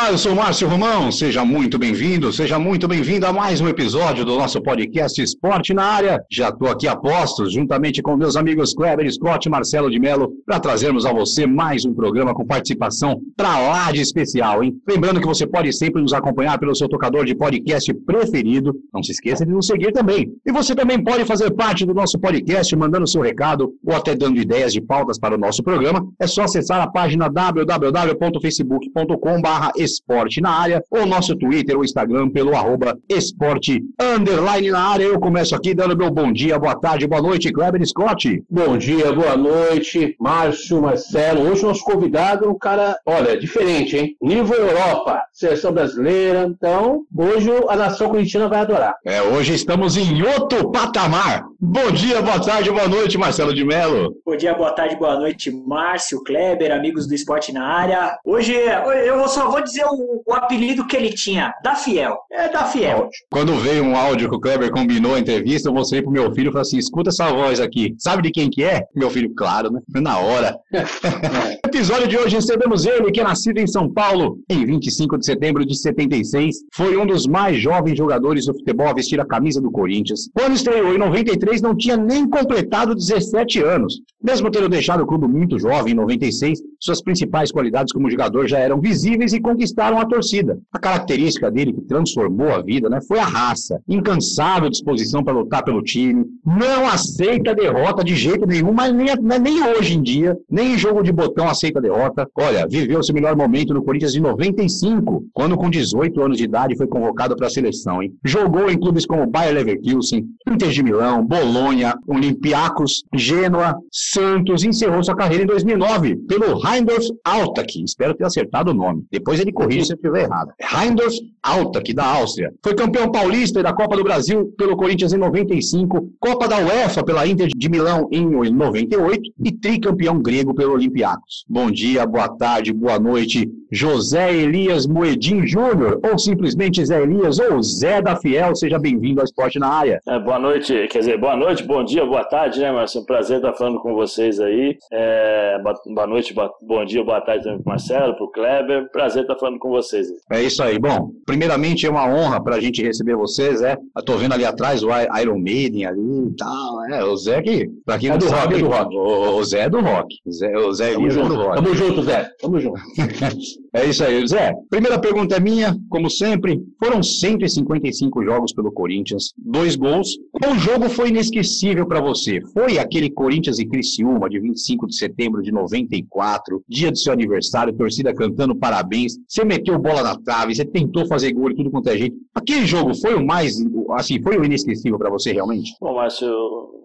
Olá, eu sou Márcio Romão, seja muito bem-vindo, seja muito bem-vindo a mais um episódio do nosso podcast Esporte na Área. Já estou aqui a postos, juntamente com meus amigos Kleber Scott e Marcelo de Mello, para trazermos a você mais um programa com participação para lá de especial, hein? Lembrando que você pode sempre nos acompanhar pelo seu tocador de podcast preferido, não se esqueça de nos seguir também. E você também pode fazer parte do nosso podcast mandando seu recado ou até dando ideias de pautas para o nosso programa. É só acessar a página www.facebook.com.br esporte na área, ou nosso Twitter ou Instagram pelo arroba esporte underline na área. Eu começo aqui dando meu bom dia, boa tarde, boa noite, Kleber Scott. Bom dia, boa noite, Márcio, Marcelo. Hoje nosso convidado é um cara, olha, diferente, hein? Nível Europa, seleção brasileira. Então, hoje a nação corintiana vai adorar. É, hoje estamos em outro patamar. Bom dia, boa tarde, boa noite, Marcelo de Mello. Bom dia, boa tarde, boa noite, Márcio, Kleber, amigos do esporte na área. Hoje eu só vou vou dizer o, o, apelido que ele tinha, da Fiel. É da Fiel. Quando veio um áudio que o Kleber combinou a entrevista, eu mostrei pro meu filho e falei assim: escuta essa voz aqui. Sabe de quem que é? Meu filho, claro, né? Na hora. no episódio de hoje recebemos ele, que é nascido em São Paulo em 25 de setembro de 76. Foi um dos mais jovens jogadores do futebol a vestir a camisa do Corinthians. Quando estreou em 93, não tinha nem completado 17 anos. Mesmo tendo deixado o clube muito jovem em 96, suas principais qualidades como jogador já eram visíveis e conquistaram a torcida. A característica dele que transformou a vida né, foi a raça, incansável disposição para lutar pelo time, não aceita derrota de jeito nenhum, mas nem, nem hoje em dia, nem em jogo de botão aceita derrota. Olha, viveu seu melhor momento no Corinthians em 95, quando com 18 anos de idade foi convocado para a seleção. Hein? Jogou em clubes como Bayer Leverkusen, Inter de Milão, Bolonha, Olympiacos, Gênua, Santos, encerrou sua carreira em 2009 pelo Heindorf Altach, espero ter acertado o nome. Depois ele corrige se eu estiver errado. Reindorf Alta, da Áustria. Foi campeão paulista e da Copa do Brasil pelo Corinthians em 95, Copa da UEFA pela Inter de Milão em 98 e tricampeão grego pelo Olympiacos. Bom dia, boa tarde, boa noite, José Elias Moedim Júnior, ou simplesmente Zé Elias, ou Zé da Fiel, seja bem-vindo ao Esporte na Área. É, boa noite, quer dizer, boa noite, bom dia, boa tarde, né, Marcelo? Prazer estar falando com vocês aí. É, boa noite, bom dia, boa tarde também para Marcelo, para o Kleber. Prazer estar falando com vocês. É isso aí. Bom, primeiramente é uma honra para a gente receber vocês, é. Estou vendo ali atrás o Iron Maiden ali e tal, é. O Zé que, para quem é do sabe, rock, é do rock. O, Zé é do rock. Zé, o Zé Tamo junto. É do rock. Tamo junto, Zé. Tamo junto. é isso aí, Zé. Primeira pergunta é minha, como sempre. Foram 155 jogos pelo Corinthians, dois gols. Qual jogo foi inesquecível para você? Foi aquele Corinthians e Criciúma de 25 de setembro de 94, dia do seu aniversário, torcida cantando parabéns você meteu bola na trave, você tentou fazer gol e tudo quanto é jeito. Aquele jogo foi o mais, assim, foi o inesquecível para você realmente? Bom, Márcio,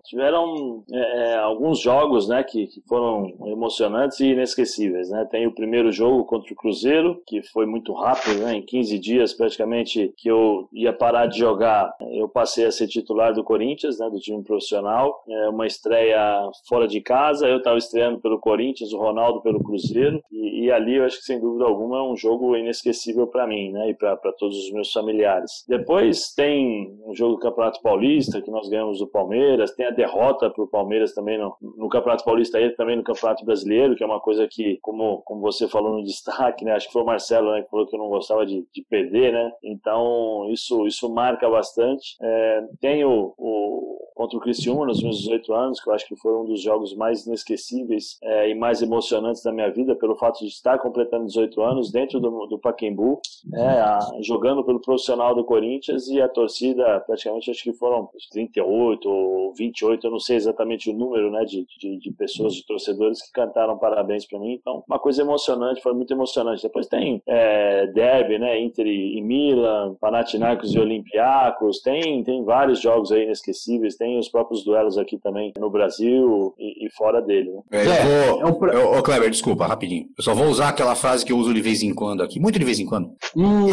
tiveram é, é, alguns jogos, né, que, que, foram emocionantes e inesquecíveis, né? Tem o primeiro jogo contra o Cruzeiro, que foi muito rápido, né? Em 15 dias, praticamente, que eu ia parar de jogar, eu passei a ser titular do Corinthians, né, do time profissional. É uma estreia fora de casa, eu estava estreando pelo Corinthians, o Ronaldo pelo Cruzeiro, e, e ali eu acho que, sem dúvida alguma, é um jogo inesquecível para mim, né, e para todos os meus familiares. Depois tem um jogo do Campeonato Paulista, que nós ganhamos do Palmeiras, tem a derrota para o Palmeiras também no, no Campeonato Paulista e também no Campeonato Brasileiro, que é uma coisa que, como, como você falou no destaque, né, acho que foi o Marcelo né, que falou que eu não gostava de, de perder, né, então isso, isso marca bastante. É, tem o, o contra o Criciúma nos meus 18 anos, que eu acho que foi um dos jogos mais inesquecíveis é, e mais emocionantes da minha vida, pelo fato de estar completando 18 anos dentro do, do Pacaembu, é, a, jogando pelo profissional do Corinthians e a torcida, praticamente, acho que foram 38 ou 28, eu não sei exatamente o número né, de, de, de pessoas, de torcedores que cantaram parabéns para mim. Então, uma coisa emocionante, foi muito emocionante. Depois tem é, derby, né, Inter e Milan, Panathinaikos e Olympiacos, tem, tem vários jogos aí inesquecíveis tem os próprios duelos aqui também no Brasil e, e fora dele. Né? É, eu vou, é um... Ô, Kleber, desculpa, rapidinho. Eu só vou usar aquela frase que eu uso de vez em quando aqui, muito de vez em quando. Hum,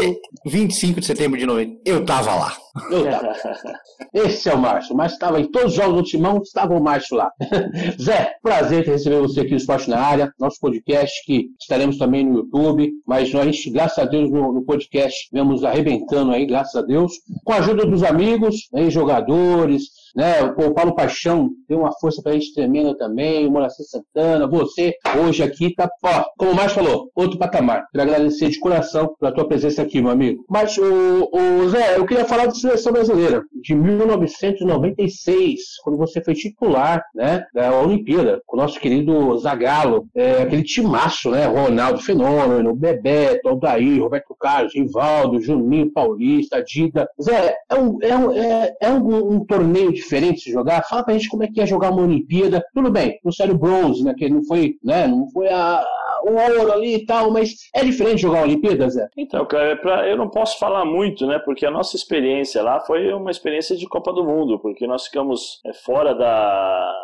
25 de setembro de 90, eu tava lá. Eu tava. Esse é o Márcio. O Márcio estava em todos os jogos do Timão, estava o Márcio lá. Zé, prazer receber você aqui no Esporte na Área, nosso podcast que estaremos também no YouTube, mas nós, graças a Deus, no, no podcast, vemos arrebentando aí, graças a Deus, com a ajuda dos amigos, né, jogadores, né? O Paulo Paixão deu uma força pra gente tremenda também, o Moraci Santana, você hoje aqui tá, ó, como o Márcio falou, outro patamar. Quero agradecer de coração pela tua presença aqui, meu amigo. Mas, o, o Zé, eu queria falar de seleção brasileira, de 1996, quando você foi titular, né, da Olimpíada, com o nosso querido Zagallo, é, aquele timaço, né, Ronaldo Fenômeno, Bebeto, Aldair, Roberto Carlos, Rivaldo, Juninho Paulista, Dida. Zé, é um, é um, é, é um, um torneio diferente de jogar? Fala pra gente como é que é jogar uma Olimpíada. Tudo bem, não saiu bronze, né? Que não foi, né? Não foi a, o ouro ali e tal, mas é diferente jogar uma Olimpíada, Zé? Então, cara, é pra, eu não posso falar muito, né? Porque a nossa experiência lá foi uma experiência de Copa do Mundo, porque nós ficamos é, fora da,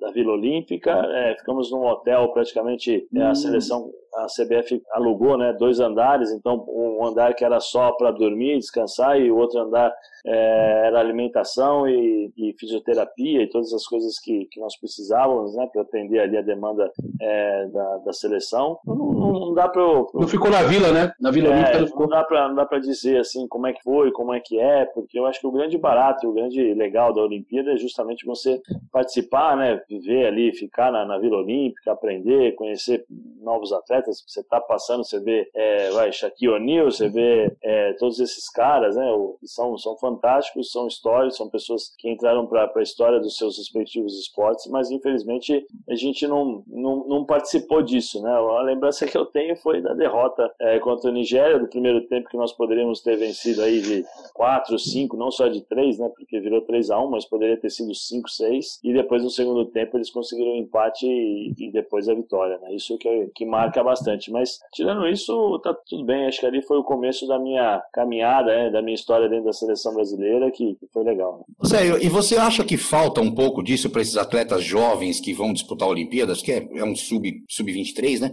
da Vila Olímpica, é, ficamos num hotel praticamente, hum. a seleção a CBF alugou né, dois andares, então um andar que era só para dormir, descansar, e o outro andar é, era alimentação e, e, fisioterapia e todas as coisas que, que nós precisávamos né, para atender ali a demanda é, da, da seleção. Não, não, não dá para. Não ficou na vila, né? Na Vila é, Olímpica não ficou. Não dá para dizer assim como é que foi, como é que é, porque eu acho que o grande barato, o grande legal da Olimpíada é justamente você participar, né, viver ali, ficar na, na Vila Olímpica, aprender, conhecer novos atletas. Você está passando, você vê é, vai, Shaquille O'Neal, você vê é, todos esses caras, né, que são, são fantásticos são histórias, são pessoas que entraram para a história dos seus respectivos esportes, mas infelizmente a gente não, não, não, participou disso, né? A lembrança que eu tenho foi da derrota é, contra a Nigéria, do primeiro tempo que nós poderíamos ter vencido aí de 4, 5, não só de 3, né? Porque virou 3 a 1 mas poderia ter sido 5, 6, e depois no segundo tempo eles conseguiram o um empate e, e, depois a vitória, né? Isso que, que marca bastante, mas tirando isso, tá tudo bem, acho que ali foi o começo da minha caminhada, né? da minha história dentro da seleção brasileira que, que foi legal. Né? Sério, e você acha que falta um pouco disso para esses atletas jovens que vão disputar Olimpíadas, que é, é um sub-23, sub né?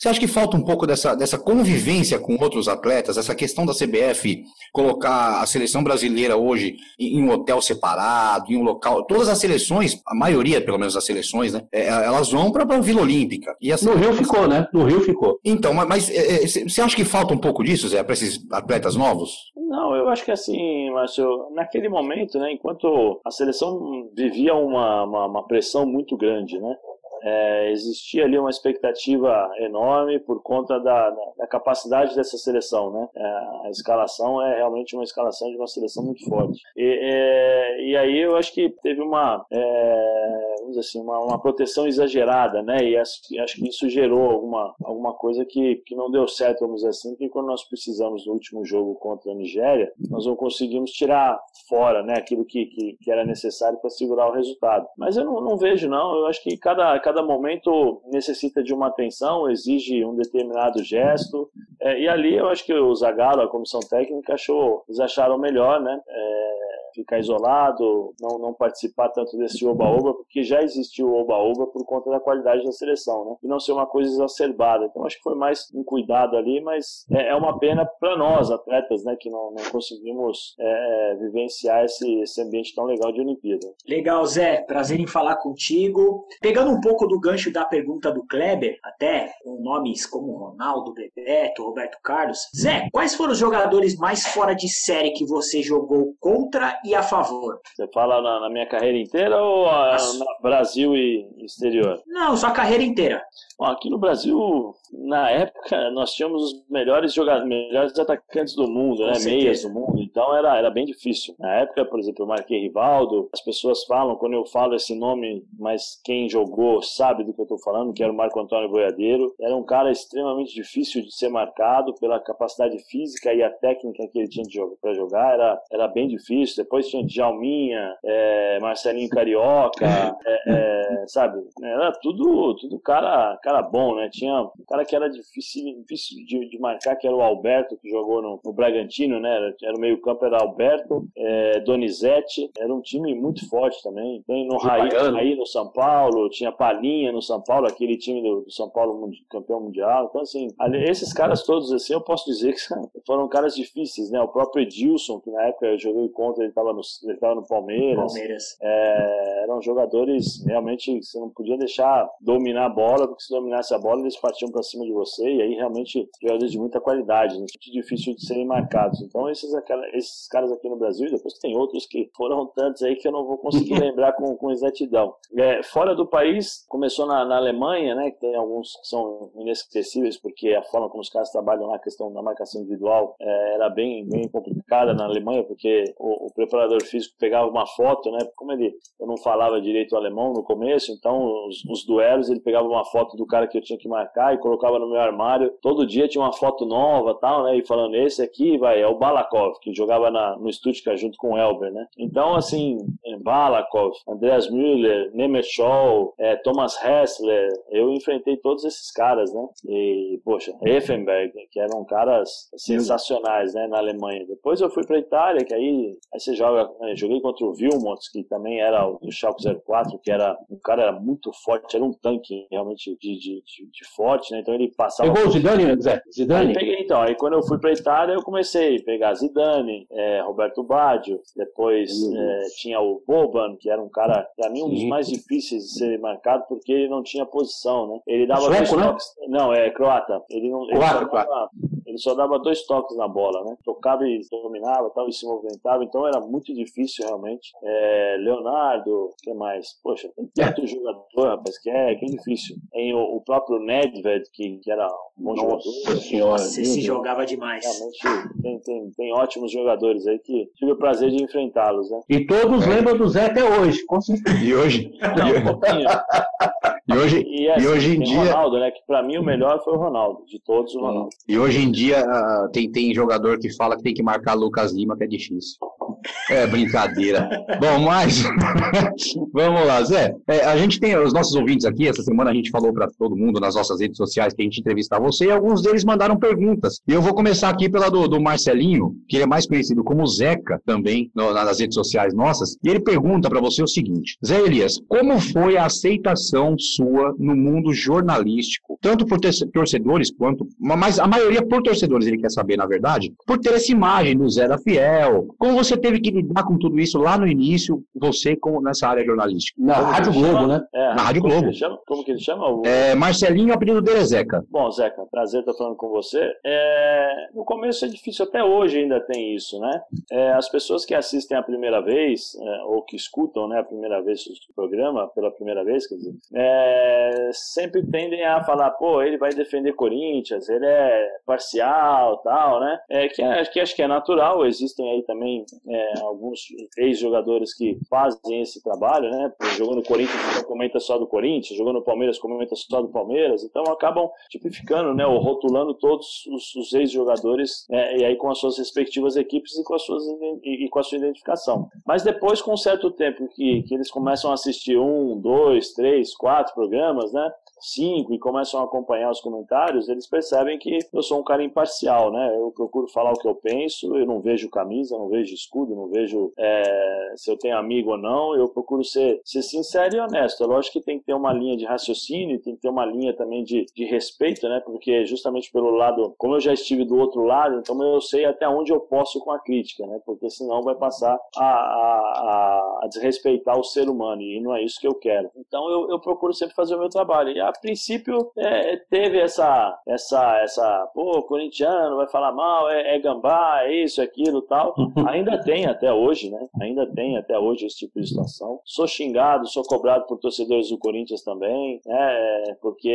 Você acha que falta um pouco dessa, dessa convivência com outros atletas, essa questão da CBF colocar a seleção brasileira hoje em um hotel separado, em um local. Todas as seleções, a maioria, pelo menos das seleções, né? É, elas vão para a Vila Olímpica. E no Rio ficou, né? No Rio ficou. Então, mas é, é, você acha que falta um pouco disso, Zé, para esses atletas novos? Não, eu acho que assim, Márcio, naquele momento, né, enquanto a seleção vivia uma, uma, uma pressão muito grande, né? É, existia ali uma expectativa enorme por conta da, da capacidade dessa seleção, né? É, a escalação é realmente uma escalação de uma seleção muito forte. E, é, e aí eu acho que teve uma, é, vamos dizer assim, uma, uma, proteção exagerada, né? E acho, acho, que isso gerou alguma, alguma coisa que, que não deu certo, vamos dizer assim, porque quando nós precisamos no último jogo contra a Nigéria, nós não conseguimos tirar fora, né? Aquilo que, que, que era necessário para segurar o resultado. Mas eu não, não vejo, não. Eu acho que cada, cada cada momento necessita de uma atenção, exige um determinado gesto. É, e ali eu acho que o Zagallo, a comissão técnica, achou, eles acharam melhor, né? É, ficar isolado, não, não participar tanto desse oba-oba, porque já existiu o oba-oba por conta da qualidade da seleção, né? E não ser uma coisa exacerbada. Então acho que foi mais um cuidado ali, mas é, é uma pena para nós, atletas, né, que não, não conseguimos é, é, vivenciar esse, esse ambiente tão legal de Olimpíada. Legal, Zé. Prazer em falar contigo. Pegando um pouco do gancho da pergunta do Kleber, até com nomes como Ronaldo, Bebeto, Roberto Carlos. Zé, quais foram os jogadores mais fora de série que você jogou contra e a favor. Você fala na, na minha carreira inteira ou a, na Brasil e exterior? Não, só a carreira inteira. Bom, aqui no Brasil, na época, nós tínhamos os melhores jogadores, melhores atacantes do mundo, né? Meias do mundo. Então era, era bem difícil. Na época, por exemplo, eu marquei Rivaldo. As pessoas falam, quando eu falo esse nome, mas quem jogou sabe do que eu estou falando, que era o Marco Antônio Boiadeiro. Era um cara extremamente difícil de ser marcado pela capacidade física e a técnica que ele tinha para jogar. Era, era bem difícil depois tinha Djalminha, é, Marcelinho Carioca, é, é, sabe? Era tudo, tudo cara, cara bom, né? Tinha um cara que era difícil, difícil de, de marcar, que era o Alberto, que jogou no, no Bragantino, né? Era, era meio campo, era Alberto, é, Donizete, era um time muito forte também. Tem no Raí, Raí no São Paulo, tinha Palinha no São Paulo, aquele time do, do São Paulo campeão mundial. Então, assim, esses caras todos, assim, eu posso dizer que foram caras difíceis, né? O próprio Edilson, que na época eu joguei contra, ele estava no, ele tava no Palmeiras. Palmeiras. É, eram jogadores realmente você não podia deixar dominar a bola, porque se dominasse a bola, eles partiam para cima de você, e aí realmente jogadores de muita qualidade, né? muito difícil de serem marcados. Então, esses, aquela, esses caras aqui no Brasil, e depois tem outros que foram tantos aí que eu não vou conseguir lembrar com, com exatidão. É, fora do país, começou na, na Alemanha, né? Que tem alguns que são inesquecíveis, porque a forma como os caras trabalham lá, a questão da marcação individual, é, era bem, bem complicada na Alemanha, porque o, o, preparador físico pegava uma foto, né? Como ele, eu não falava direito alemão no começo, então os, os duelos ele pegava uma foto do cara que eu tinha que marcar e colocava no meu armário. Todo dia tinha uma foto nova, tal, né? E falando esse aqui, vai, é o Balakov que jogava na, no Stuttgart junto com o Elber, né? Então assim, Balakov, Andreas Müller, Nemeschow, é, Thomas Hessler, eu enfrentei todos esses caras, né? E poxa, Effenberg, que eram caras sensacionais, né? Na Alemanha. Depois eu fui para Itália, que aí, aí você joga, né, joguei contra o Vilmot, que também era o do Schalke 04, que era um cara era muito forte, era um tanque realmente de, de, de, de forte, né? Então ele passava. Pegou o Zidane, Zé? Zidane? Aí peguei, então. Aí quando eu fui para Itália, eu comecei a pegar Zidane, é, Roberto Baggio, depois é, tinha o Boban, que era um cara, para mim, um dos mais difíceis de ser marcado, porque ele não tinha posição, né? Ele dava Sueco, dois né? toques. Não, é croata. Ele não. Ele Croata, dava, ele só dava dois toques na bola, né? Tocava e dominava tal, e se movimentava, então era muito difícil realmente. É, Leonardo, o que mais? Poxa, tem tanto jogador, rapaz, que é, que é difícil. Tem o, o próprio Nedved, que, que era um bom jogador. senhora. Você se jogava demais. Realmente tem, tem, tem ótimos jogadores aí que tive o prazer de enfrentá-los, né? E todos lembram do Zé até hoje, com certeza. E hoje, Não, um pouquinho. e hoje, E, assim, e hoje em dia, o Ronaldo, né? Que pra mim o melhor foi o Ronaldo. De todos, o Ronaldo. e hoje em dia tem, tem jogador que fala que tem que marcar Lucas Lima, que é difícil. É brincadeira. Bom, mas vamos lá, Zé. É, a gente tem os nossos ouvintes aqui. Essa semana a gente falou para todo mundo nas nossas redes sociais que a gente entrevistar você e alguns deles mandaram perguntas. E eu vou começar aqui pela do, do Marcelinho, que ele é mais conhecido como Zeca também no- nas redes sociais nossas. E ele pergunta para você o seguinte: Zé Elias, como foi a aceitação sua no mundo jornalístico, tanto por torcedores quanto, mas a maioria por torcedores, ele quer saber, na verdade, por ter essa imagem do Zé da Fiel. Como você teve que lidar com tudo isso lá no início, você como nessa área jornalística? Na Como que Rádio Globo, né? É, Na Rádio como que Globo. chama? Como que ele chama? O- É, Marcelinho, o apelido dele é Zeca. Bom, Zeca, prazer estar falando com você. É, no começo é difícil, até hoje ainda tem isso, né? É, as pessoas que assistem a primeira vez, é, ou que escutam né, a primeira vez o programa, pela primeira vez, quer dizer, é, sempre tendem a falar, pô, ele vai defender Corinthians, ele é parcial, tal, né? É, que, é- que acho que é natural, existem aí também alguns ex-jogadores que fazem esse trabalho, né? Jogou no Corinthians, então comenta só do Corinthians, jogou no Palmeiras, comenta só do Palmeiras, então acabam tipificando, né? Ou rotulando todos os, os ex-jogadores, né, e aí com as suas respectivas equipes e com, as suas, e, e com a sua identificação. Mas depois, com um certo tempo que, que eles começam a assistir um, dois, três, quatro programas, né? Cinco e começam a acompanhar os comentários, eles percebem que eu sou um cara imparcial, né? Eu procuro falar o que eu penso, eu não vejo camisa, não vejo escudo, não vejo é, se eu tenho amigo ou não, eu procuro ser, ser sincero e honesto. É lógico que tem que ter uma linha de raciocínio, tem que ter uma linha também de, de respeito, né? Porque justamente pelo lado, como eu já estive do outro lado, então eu sei até onde eu posso com a crítica, né? Porque senão vai passar a, a, a, desrespeitar o ser humano e não é isso que eu quero. Então eu, eu procuro sempre fazer o meu trabalho. E a princípio é, teve essa, essa, essa, pô, corintiano vai falar mal, é, é gambá, é isso, é aquilo tal. Ainda tem até hoje, né? Ainda tem até hoje esse tipo de situação. Sou xingado, sou cobrado por torcedores do Corinthians também, né? Porque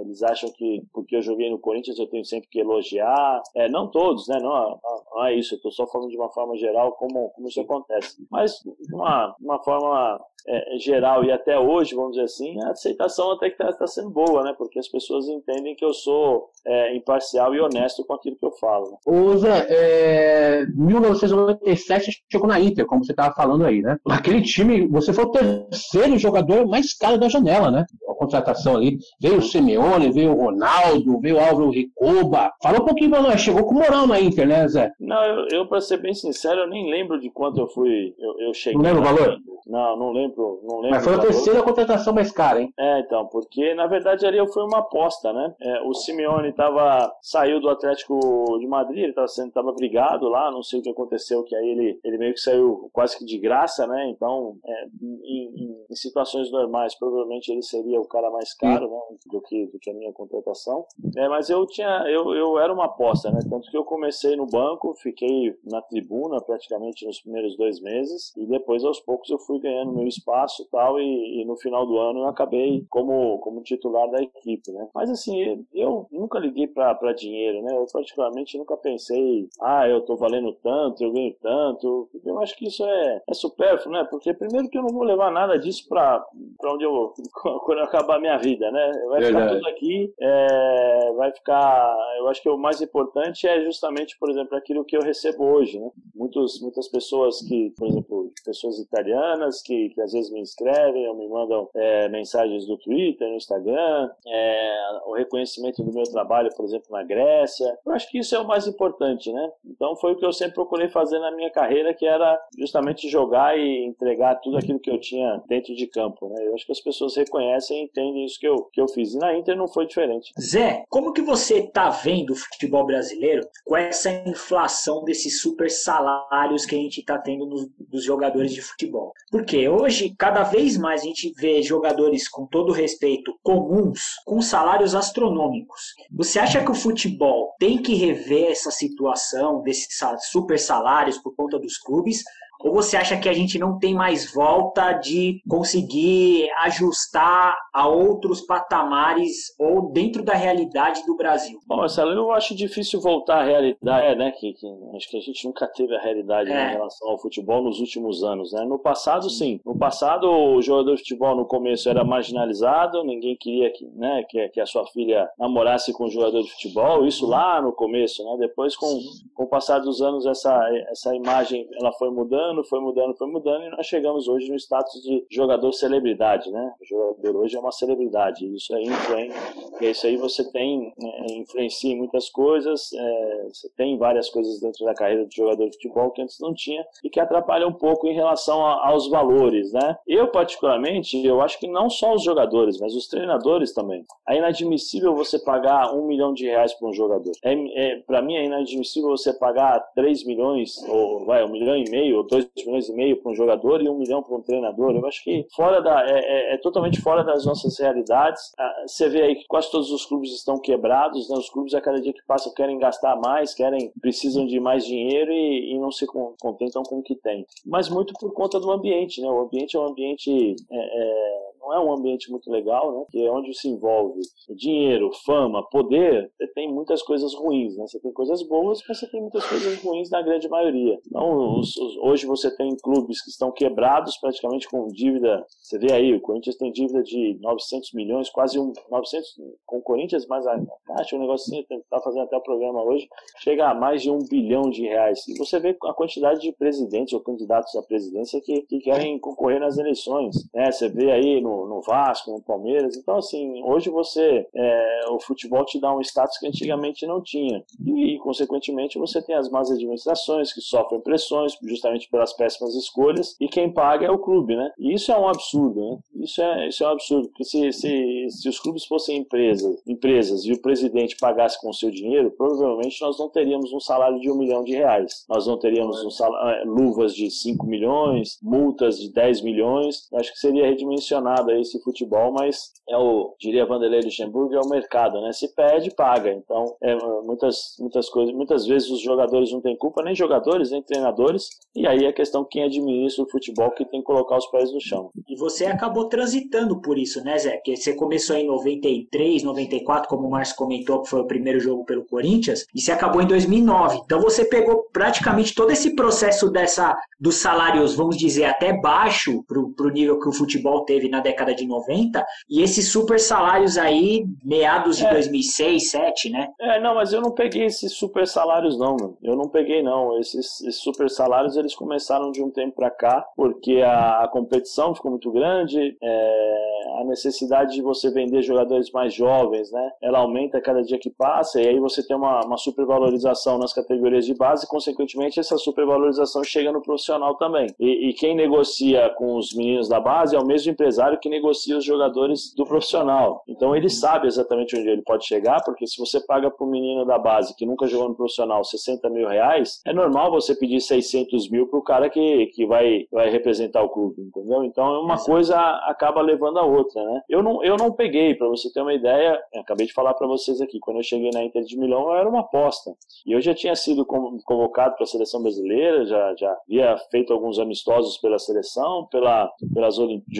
eles acham que porque eu joguei no Corinthians eu tenho sempre que elogiar. É, não todos, né? Não, não é isso, eu estou só falando de uma forma geral como, como isso acontece. Mas, uma, uma forma é, geral e até hoje, vamos dizer assim, a aceitação até que está tá sendo boa, né? Porque as pessoas entendem que eu sou é, imparcial e honesto com aquilo que eu falo. Né? Ô Zé, é, 1997 chegou na Inter, como você estava falando aí, né? Aquele time, você foi o terceiro jogador mais caro da janela, né? A contratação ali. Veio o Simeone, veio o Ronaldo, veio o Álvaro Ricoba. Fala um pouquinho pra nós, chegou com moral na Inter, né, Zé? Não, eu, eu para ser bem sincero, eu nem lembro de quanto eu fui, eu, eu cheguei. Não lembra o valor? Não, não lembro, não lembro. Mas foi a terceira contratação mais cara, hein? É, então, porque na verdade ali foi uma aposta, né? É, o Simeone tava, saiu do Atlético de Madrid, ele estava sendo, tava brigado lá, não sei o que aconteceu, que aí ele, ele meio que saiu quase que de graça, né? Então, é, em, em, em, situações normais, provavelmente ele seria o cara mais caro, né? Do que, do que a minha contratação. É, mas eu tinha, eu, eu era uma aposta, né? Tanto que eu comecei no banco, fiquei na tribuna praticamente nos primeiros dois meses e depois aos poucos eu fui ganhando meu espaço tal e, e no final do ano eu acabei como, como titular da equipe, né? Mas assim, eu nunca liguei para dinheiro, né? Eu particularmente nunca pensei, ah, eu tô valendo tanto, eu ganho tanto. Eu acho que isso é, é supérfluo, né? Porque primeiro que eu não vou levar nada disso para onde eu quando eu acabar a minha vida, né? Vai Verdade. ficar tudo aqui, é, vai ficar. Eu acho que o mais importante é justamente, por exemplo, aquilo que eu recebo hoje, né? Muitos, muitas pessoas que, por exemplo, pessoas italianas que, que às vezes me escrevem ou me mandam é, mensagens do Twitter, no Instagram, é, o reconhecimento do meu trabalho, por exemplo, na Grécia. Eu acho que isso é o mais importante, né? Então foi o que eu sempre procurei fazer na minha carreira, que era justamente jogar e entregar tudo aquilo que eu tinha dentro de campo, né? Eu acho que as pessoas reconhecem e entendem isso que eu, que eu fiz. E na Inter não foi diferente. Zé, como que você tá vendo o futebol brasileiro com essa inflação desses super salários que a gente tá tendo nos, dos jogadores de futebol? Porque hoje, cada vez mais a gente vê jogadores, com todo respeito, comuns, com salários astronômicos. Você acha que o futebol tem que rever essa situação desses super salários por conta dos clubes? Ou você acha que a gente não tem mais volta de conseguir ajustar a outros patamares ou dentro da realidade do Brasil? Bom, Marcelo, eu acho difícil voltar à realidade, né? Que, que, acho que a gente nunca teve a realidade é. em relação ao futebol nos últimos anos, né? No passado, sim. No passado, o jogador de futebol no começo era marginalizado, ninguém queria que, né, que, que a sua filha namorasse com um jogador de futebol, isso lá no começo, né? Depois, com, com o passar dos anos, essa, essa imagem ela foi mudando mudando, foi mudando, foi mudando, e nós chegamos hoje no status de jogador celebridade, né? O jogador hoje é uma celebridade, isso aí influencia, e isso aí você tem, é, influencia em muitas coisas, é, você tem várias coisas dentro da carreira de jogador de futebol que antes não tinha, e que atrapalha um pouco em relação a, aos valores, né? Eu, particularmente, eu acho que não só os jogadores, mas os treinadores também. É inadmissível você pagar um milhão de reais para um jogador. É, é, para mim é inadmissível você pagar 3 milhões, ou vai, um milhão e meio, ou 2 milhões e meio para um jogador e um milhão para um treinador. Eu acho que fora da, é, é, é totalmente fora das nossas realidades. Ah, você vê aí que quase todos os clubes estão quebrados, né? os clubes a cada dia que passa querem gastar mais, querem, precisam de mais dinheiro e, e não se contentam com o que tem. Mas muito por conta do ambiente, né? O ambiente é um ambiente é, é não é um ambiente muito legal, né? Que é onde se envolve dinheiro, fama, poder, você tem muitas coisas ruins, né? Você tem coisas boas, mas você tem muitas coisas ruins na grande maioria. Então, os, os, hoje você tem clubes que estão quebrados praticamente com dívida. Você vê aí, o Corinthians tem dívida de 900 milhões, quase um 900 com o Corinthians, mas a Caixa, um negocinho, tá fazendo até o programa hoje, chega a mais de um bilhão de reais. E você vê a quantidade de presidentes ou candidatos à presidência que, que querem concorrer nas eleições. Né? Você vê aí no no, Vasco, no Palmeiras. Então, assim, hoje você, é, o futebol te dá um status que antigamente não tinha. E, consequentemente, você tem as más administrações que sofrem pressões justamente pelas péssimas escolhas e quem paga é o clube, né? E isso é um absurdo, né? Isso é, isso é um absurdo, porque se, se, se os clubes fossem empresas, empresas e o presidente pagasse com o seu dinheiro, provavelmente nós não teríamos um salário de um milhão de reais. Nós não teríamos um salário, é, luvas de 5 milhões, multas de 10 milhões. Acho que seria redimensionado mercado aí esse futebol, mas é o, diria Vanderlei Luxemburgo, é o mercado, né? Se pede, paga. Então, é, muitas, muitas coisas, muitas vezes os jogadores não têm culpa, nem jogadores, nem treinadores, e aí é questão quem administra o futebol que tem que colocar os pés no chão. E você acabou transitando por isso, né, Zé? Porque você começou em 93, 94, como o Márcio comentou, que foi o primeiro jogo pelo Corinthians, e você acabou em 2009. Então você pegou praticamente todo esse processo dessa dos salários, vamos dizer, até baixo para o nível que o futebol teve na década de 90, e esses super salários aí, meados de é. 2006, 2007, né? É, não, mas eu não peguei esses super salários não, mano. Eu não peguei não. Esses, esses super salários, eles começaram de um tempo para cá, porque a, a, competição ficou muito grande, é, a necessidade de você vender jogadores mais jovens, né? Ela aumenta cada dia que passa, e aí você tem uma, uma supervalorização nas categorias de base, e, consequentemente, essa supervalorização chega no profissional também. E, e quem negocia com os meninos da base é o mesmo empresário que negocia os jogadores do profissional. Então ele sabe exatamente onde ele pode chegar, porque se você paga para um menino da base que nunca jogou no profissional 60 mil reais, é normal você pedir 600 mil para o cara que, que vai, vai representar o clube, entendeu? Então uma Exato. coisa acaba levando a outra, né? Eu não, eu não peguei, para você ter uma ideia, acabei de falar para vocês aqui, quando eu cheguei na Inter de Milão, eu era uma aposta. E eu já tinha sido convocado para a seleção brasileira, já, já havia feito alguns amistosos pela seleção, pela, pelas Olimpíadas,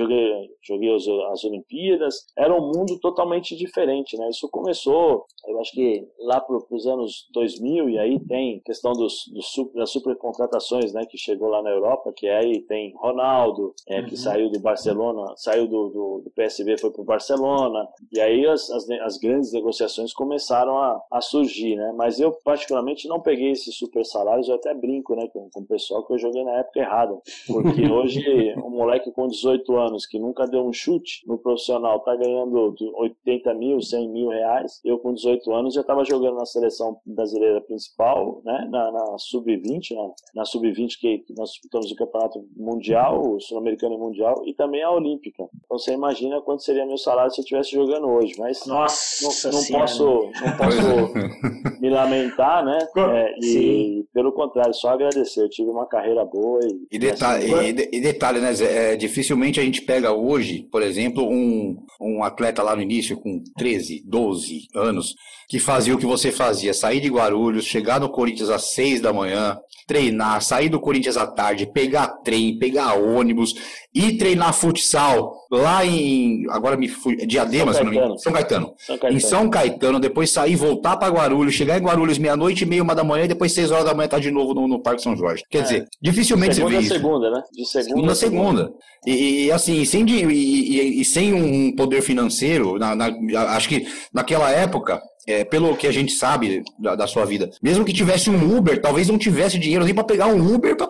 joguei, as, as Olimpíadas, era um mundo totalmente diferente, né? Isso começou eu acho que lá para os anos 2000, e aí tem questão dos, dos, das supercontratações, né, que chegou lá na Europa, que aí tem Ronaldo, é, que uhum. saiu do Barcelona, saiu do, do, do PSV, foi para o Barcelona, e aí as, as, as, grandes negociações começaram a, a, surgir, né, mas eu particularmente não peguei esses super salários, eu até brinco, né, com, com o pessoal que eu joguei na época errada, porque hoje um moleque com 18 anos que nunca deu um chute no profissional tá ganhando 80 mil, 100 mil reais, eu com 18 18 anos já estava jogando na seleção brasileira principal, né, na, na sub-20, na, na sub-20 que nós disputamos o campeonato mundial, sul-americano e mundial, e também a olímpica. Então você imagina quanto seria meu salário se eu estivesse jogando hoje, mas Nossa não, não posso, não posso me lamentar, né? É, e pelo contrário, só agradecer. Eu tive uma carreira boa e. E detalhe, assim, e, e detalhe né, Zé? É, dificilmente a gente pega hoje, por exemplo, um, um atleta lá no início com 13, 12 anos que fazia o que você fazia, sair de Guarulhos, chegar no Corinthians às seis da manhã, treinar, sair do Corinthians à tarde, pegar trem, pegar ônibus e treinar futsal lá em. Agora me fui. Diadema, São Caetano. São Caetano. São Caetano. Em São Caetano, depois sair, voltar para Guarulhos, chegar em Guarulhos meia-noite, meia, uma da manhã, e depois seis horas da manhã estar tá de novo no, no Parque São Jorge. Quer é. dizer, dificilmente segunda você vê isso. segunda, né? De segunda, a segunda. segunda. E, e, assim, sem, e, e, e, sem um poder financeiro, na, na, acho que naquela época é, pelo que a gente sabe da, da, sua vida, mesmo que tivesse um Uber, talvez não tivesse dinheiro nem para pegar um Uber para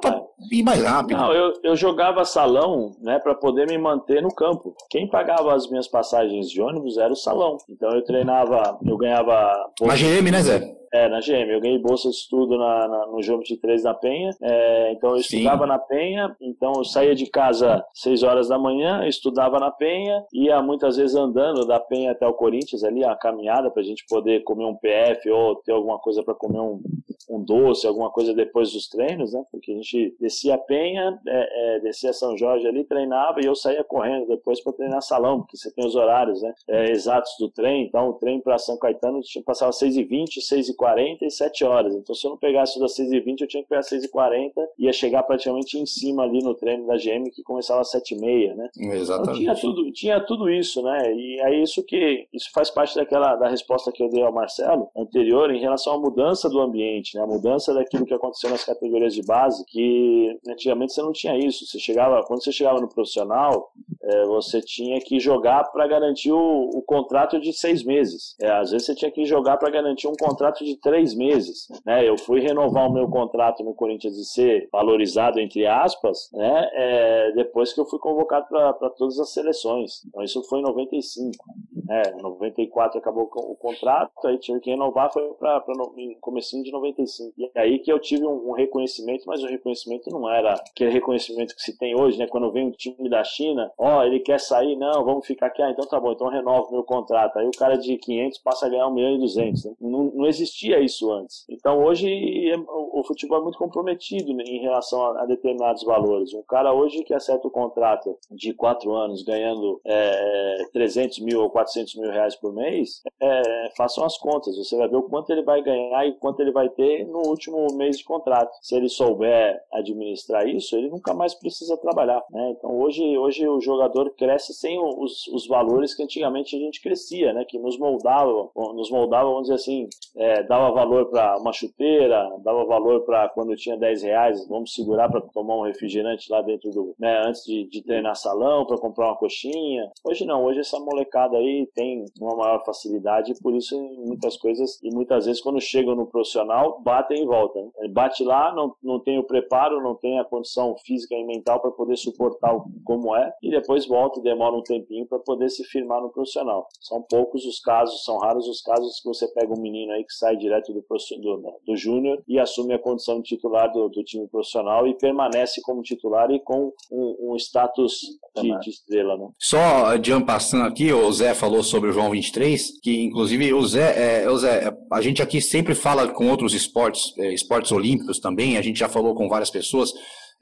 ir mais rápido. Não, eu, eu jogava salão né, para poder me manter no campo. Quem pagava as minhas passagens de ônibus era o salão. Então eu treinava, eu ganhava. Na GM, né, Zé? É, na GM. Eu ganhei bolsa de estudo na, na, no Geometry 3 na Penha. É, então eu estudava Sim. na Penha. Então eu saía de casa 6 horas da manhã, estudava na Penha, ia muitas vezes andando da Penha até o Corinthians ali, a caminhada para a gente poder comer um PF ou ter alguma coisa para comer um, um doce, alguma coisa depois dos treinos, né? Porque a gente descia a Penha, é, é, descia São Jorge ali, treinava e eu saía correndo depois para treinar salão, porque você tem os horários né, é, exatos do trem. Então o trem para São Caetano passava 6h20, 6h40. 6h40 e 7 horas. Então, se eu não pegasse das 6h20, eu tinha que pegar 6h40 e ia chegar praticamente em cima ali no treino da GM, que começava às 7h30, né? Exatamente. Então, tinha tudo, tinha tudo isso, né? E é isso que isso faz parte daquela da resposta que eu dei ao Marcelo anterior em relação à mudança do ambiente, né? A mudança daquilo que aconteceu nas categorias de base, que antigamente você não tinha isso. Você chegava, quando você chegava no profissional, é, você tinha que jogar para garantir o, o, contrato de seis meses. É, às vezes você tinha que jogar para garantir um contrato de três meses. Né? Eu fui renovar o meu contrato no Corinthians e ser valorizado, entre aspas, né? É, depois que eu fui convocado para todas as seleções. Então, isso foi em 95. Né? Em 94 acabou o contrato, aí tive que renovar, foi para comecinho de 95. E aí que eu tive um, um, reconhecimento, mas o reconhecimento não era aquele reconhecimento que se tem hoje, né? Quando vem um time da China, ó, ó, ele quer sair, não, vamos ficar aqui, ah, então tá bom, então renova o meu contrato. Aí o cara de 500 passa a ganhar 1 milhão e 200. Né? Não, não existia isso antes. Então hoje é, o, futebol é muito comprometido em relação a, a, determinados valores. Um cara hoje que acerta o contrato de 4 anos ganhando é, 300 mil ou 400 mil reais por mês, é, façam as contas. Você vai ver o quanto ele vai ganhar e quanto ele vai ter no último mês de contrato. Se ele souber administrar isso, ele nunca mais precisa trabalhar. Né? Então hoje, hoje o jogador cresce sem os, os valores que antigamente a gente crescia, né? que nos moldava, nos moldava, vamos dizer assim, é, dava valor para uma chuteira, dava valor para quando tinha 10 reais, vamos segurar para tomar um refrigerante lá dentro do, né, antes de, de treinar salão, para comprar uma coxinha. Hoje não, hoje essa molecada aí tem uma maior facilidade e por isso muitas coisas, e muitas vezes quando chegam no profissional, batem e voltam. Né? Bate lá, não, não tem o preparo, não tem a condição física e mental para poder suportar como é, e depois volta e demora um tempinho para poder se firmar no profissional. São poucos os casos, são raros os casos que você pega um menino aí que sai direto do, do, do júnior e assume a condição de titular do, do, time profissional e permanece como titular e com um, um status de, de, estrela. Né? Só de passando aqui, o Zé falou sobre o João 23, que inclusive o Zé, é, o Zé, a gente aqui sempre fala com outros esportes, é, esportes olímpicos também, a gente já falou com várias pessoas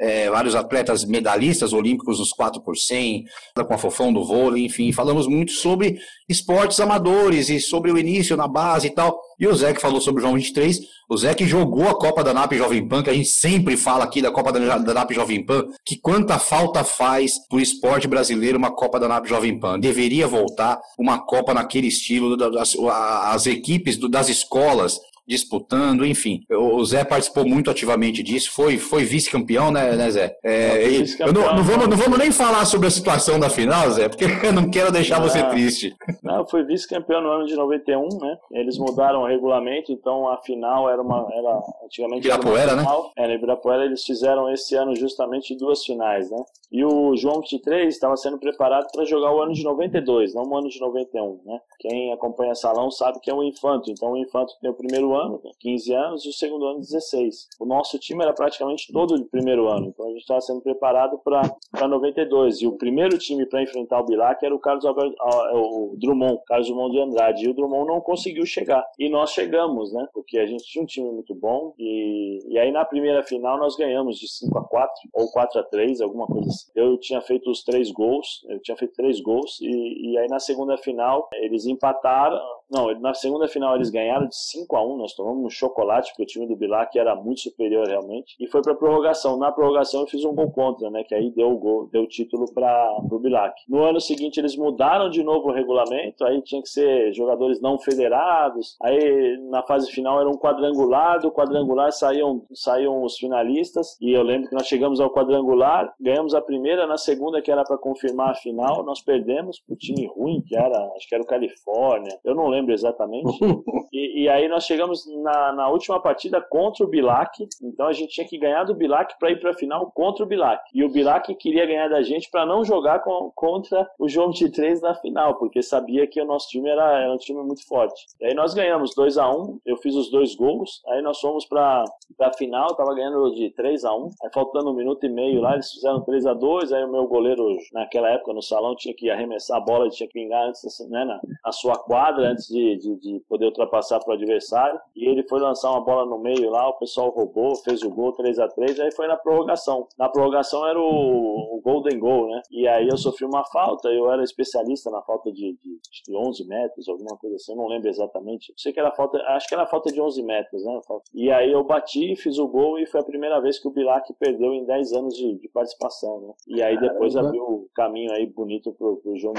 é, vários atletas medalhistas olímpicos nos 4 por 100, com a Fofão do vôlei, enfim, falamos muito sobre esportes amadores e sobre o início na base e tal. E o Zé que falou sobre o João 23, o Zé que jogou a Copa da NAP Jovem Pan, que a gente sempre fala aqui da Copa da, da NAP Jovem Pan, que quanta falta faz pro esporte brasileiro uma Copa da NAP Jovem Pan. Deveria voltar uma Copa naquele estilo, das, as equipes das escolas disputando, enfim. O Zé participou muito ativamente disso, foi, foi vice-campeão, né, né, Zé? É, vice não, não, vamos, não vamos nem falar sobre a situação da final, Zé, porque eu não quero deixar não, você triste. Não, foi vice-campeão no ano de 91, né? Eles mudaram o regulamento, então a final era uma. Era, antigamente. Ibirapuera, né? Era, Ibirapuera eles fizeram esse ano justamente duas finais, né? E o João 23 estava sendo preparado para jogar o ano de 92, não o ano de 91, né? Quem acompanha salão sabe que é um infanto, então o infanto tem o primeiro ano, 15 anos, e o segundo ano, 16. O nosso time era praticamente todo de primeiro ano, então a gente estava sendo preparado para 92. E o primeiro time para enfrentar o Bilac era o Carlos Alberto, é, o Drummond, Carlos Drummond de Andrade. E o Drummond não conseguiu chegar. E nós chegamos, né? Porque a gente tinha um time muito bom. E, e aí na primeira final nós ganhamos de 5 a 4 ou 4 a 3 alguma coisa assim. Eu tinha feito os três gols, eu tinha feito três gols. E, e aí na segunda final eles empataram. Não, na segunda final eles ganharam de 5 a 1 nós tomamos um chocolate, porque o time do Bilac era muito superior realmente, e foi para prorrogação. Na prorrogação eu fiz um gol contra, né, que aí deu o gol, deu o título para o Bilac. No ano seguinte eles mudaram de novo o regulamento, aí tinha que ser jogadores não federados, aí na fase final era um quadrangular, do quadrangular saíam, saíam os finalistas, e eu lembro que nós chegamos ao quadrangular, ganhamos a primeira, na segunda que era para confirmar a final, nós perdemos pro time ruim, que era, acho que era o Califórnia, eu não lembro exatamente, e, e aí nós chegamos na, na última partida contra o Bilac, então a gente tinha que ganhar do Bilac para ir para a final contra o Bilac. E o Bilac queria ganhar da gente para não jogar com, contra o João de 3 na final, porque sabia que o nosso time era, era um time muito forte. E aí nós ganhamos 2 a 1 eu fiz os dois gols, aí nós fomos para a final, tava ganhando de 3 a 1 aí faltando um minuto e meio lá, eles fizeram 3 a 2 aí o meu goleiro, naquela época no salão, tinha que arremessar a bola, tinha que pingar antes, né, na, na sua quadra, antes de, de, de poder ultrapassar para o adversário e ele foi lançar uma bola no meio lá, o pessoal roubou, fez o gol 3 a 3 aí foi na prorrogação. Na prorrogação era o, o Golden Goal, né? E aí eu sofri uma falta, eu era especialista na falta de, de, de 11 metros, alguma coisa assim, eu não lembro exatamente. Eu sei que era falta, acho que era falta de 11 metros, né? E aí eu bati, fiz o gol e foi a primeira vez que o Bilac perdeu em 10 anos de, de participação, né? E aí depois Caramba. abriu o caminho aí bonito pro, pro João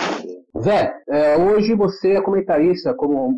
Zé, é, hoje você é comentarista, como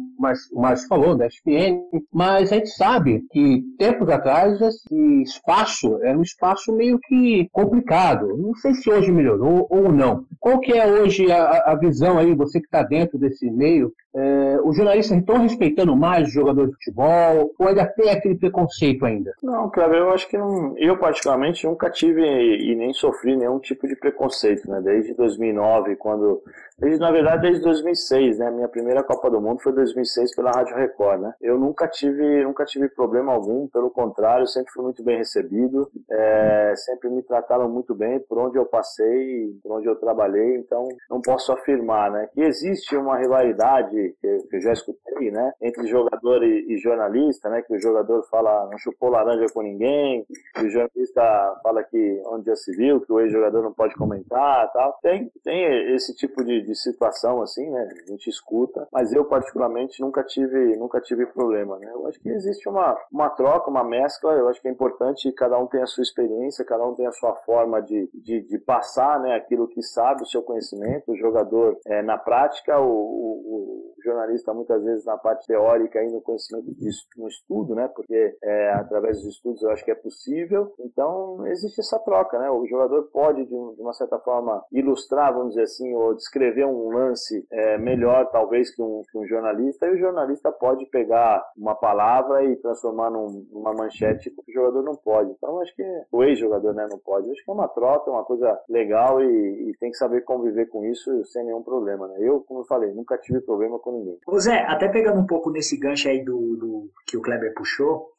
o Márcio falou, da SPN, mas a gente sabe que tempos atrás esse espaço era um espaço meio que complicado. Não sei se hoje melhorou ou não. Qual que é hoje a, a visão aí, você que está dentro desse meio, é, os jornalistas estão respeitando mais os jogadores de futebol ou ainda tem aquele preconceito ainda? Não, Cleber, eu acho que não, eu particularmente nunca tive e, e nem sofri nenhum tipo de preconceito, né? Desde 2009, quando Desde, na verdade, desde 2006, né? Minha primeira Copa do Mundo foi 2006 pela Rádio Record, né? Eu nunca tive, nunca tive problema algum, pelo contrário, sempre fui muito bem recebido, é, sempre me trataram muito bem por onde eu passei, por onde eu trabalhei, então não posso afirmar, né? Que existe uma rivalidade que, eu já escutei, né? Entre jogador e, e, jornalista, né? Que o jogador fala não chupou laranja com ninguém, que o jornalista fala que onde já se viu, que o ex-jogador não pode comentar, tal. Tem, tem esse tipo de, de situação assim, né? A gente escuta, mas eu particularmente nunca tive, nunca tive problema, né? Eu acho que existe uma, uma troca, uma mescla. Eu acho que é importante cada um tenha a sua experiência, cada um tenha a sua forma de, de, de passar, né? Aquilo que sabe, o seu conhecimento. O jogador é, na prática, o, o jornalista muitas vezes na parte teórica e no conhecimento de, no estudo, né? Porque é, através dos estudos eu acho que é possível. Então existe essa troca, né? O jogador pode de, uma certa forma ilustrar, vamos dizer assim, ou descrever um lance é, melhor talvez que um, que um, jornalista. E o jornalista pode pegar uma palavra e transformar num, numa manchete que o jogador não pode. Então acho que o ex-jogador né, não pode. Acho que é uma troca, uma coisa legal e, e tem que saber conviver com isso sem nenhum problema. Né? Eu, como eu falei, nunca tive problema com ninguém. Ô Zé, até pegando um pouco nesse gancho aí do, do que o Kleber puxou,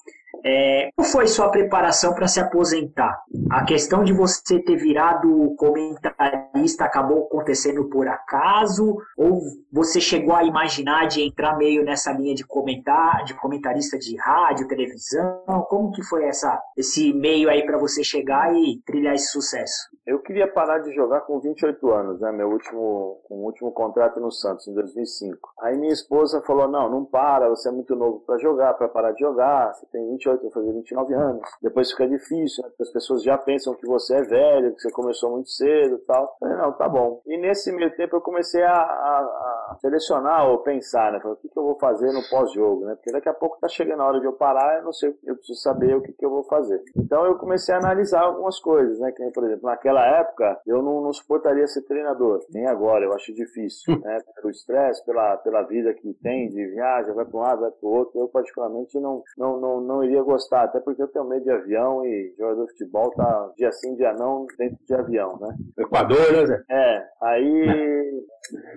é, como foi sua preparação para se aposentar? A questão de você ter virado comentarista acabou acontecendo por acaso? Ou você chegou a imaginar de entrar meio nessa linha de comentar, de comentarista de rádio, televisão? Como que foi essa, esse meio aí para você chegar e trilhar esse sucesso? Eu queria parar de jogar com 28 anos, né? Meu último, um último contrato no Santos, em 2005. Aí minha esposa falou: Não, não para, você é muito novo para jogar, para parar de jogar, você tem 28, vai fazer 29 anos. Depois fica difícil, né? Porque as pessoas já pensam que você é velho, que você começou muito cedo e tal. Eu falei: Não, tá bom. E nesse meio tempo eu comecei a, a, a selecionar ou pensar, né? Falei, o que, que eu vou fazer no pós-jogo, né? Porque daqui a pouco tá chegando a hora de eu parar, eu não sei, eu preciso saber o que, que eu vou fazer. Então eu comecei a analisar algumas coisas, né? Que por exemplo, naquela naquela época, eu não, não suportaria ser treinador, nem agora, eu acho difícil, né? Pelo estresse, pela, pela vida que tem de viagem, vai para um lado, vai para o outro, eu particularmente não, não, não, não iria gostar, até porque eu tenho medo de avião e jogador de futebol tá dia sim, dia não, dentro de avião, né? Equador, né, Zé? É, aí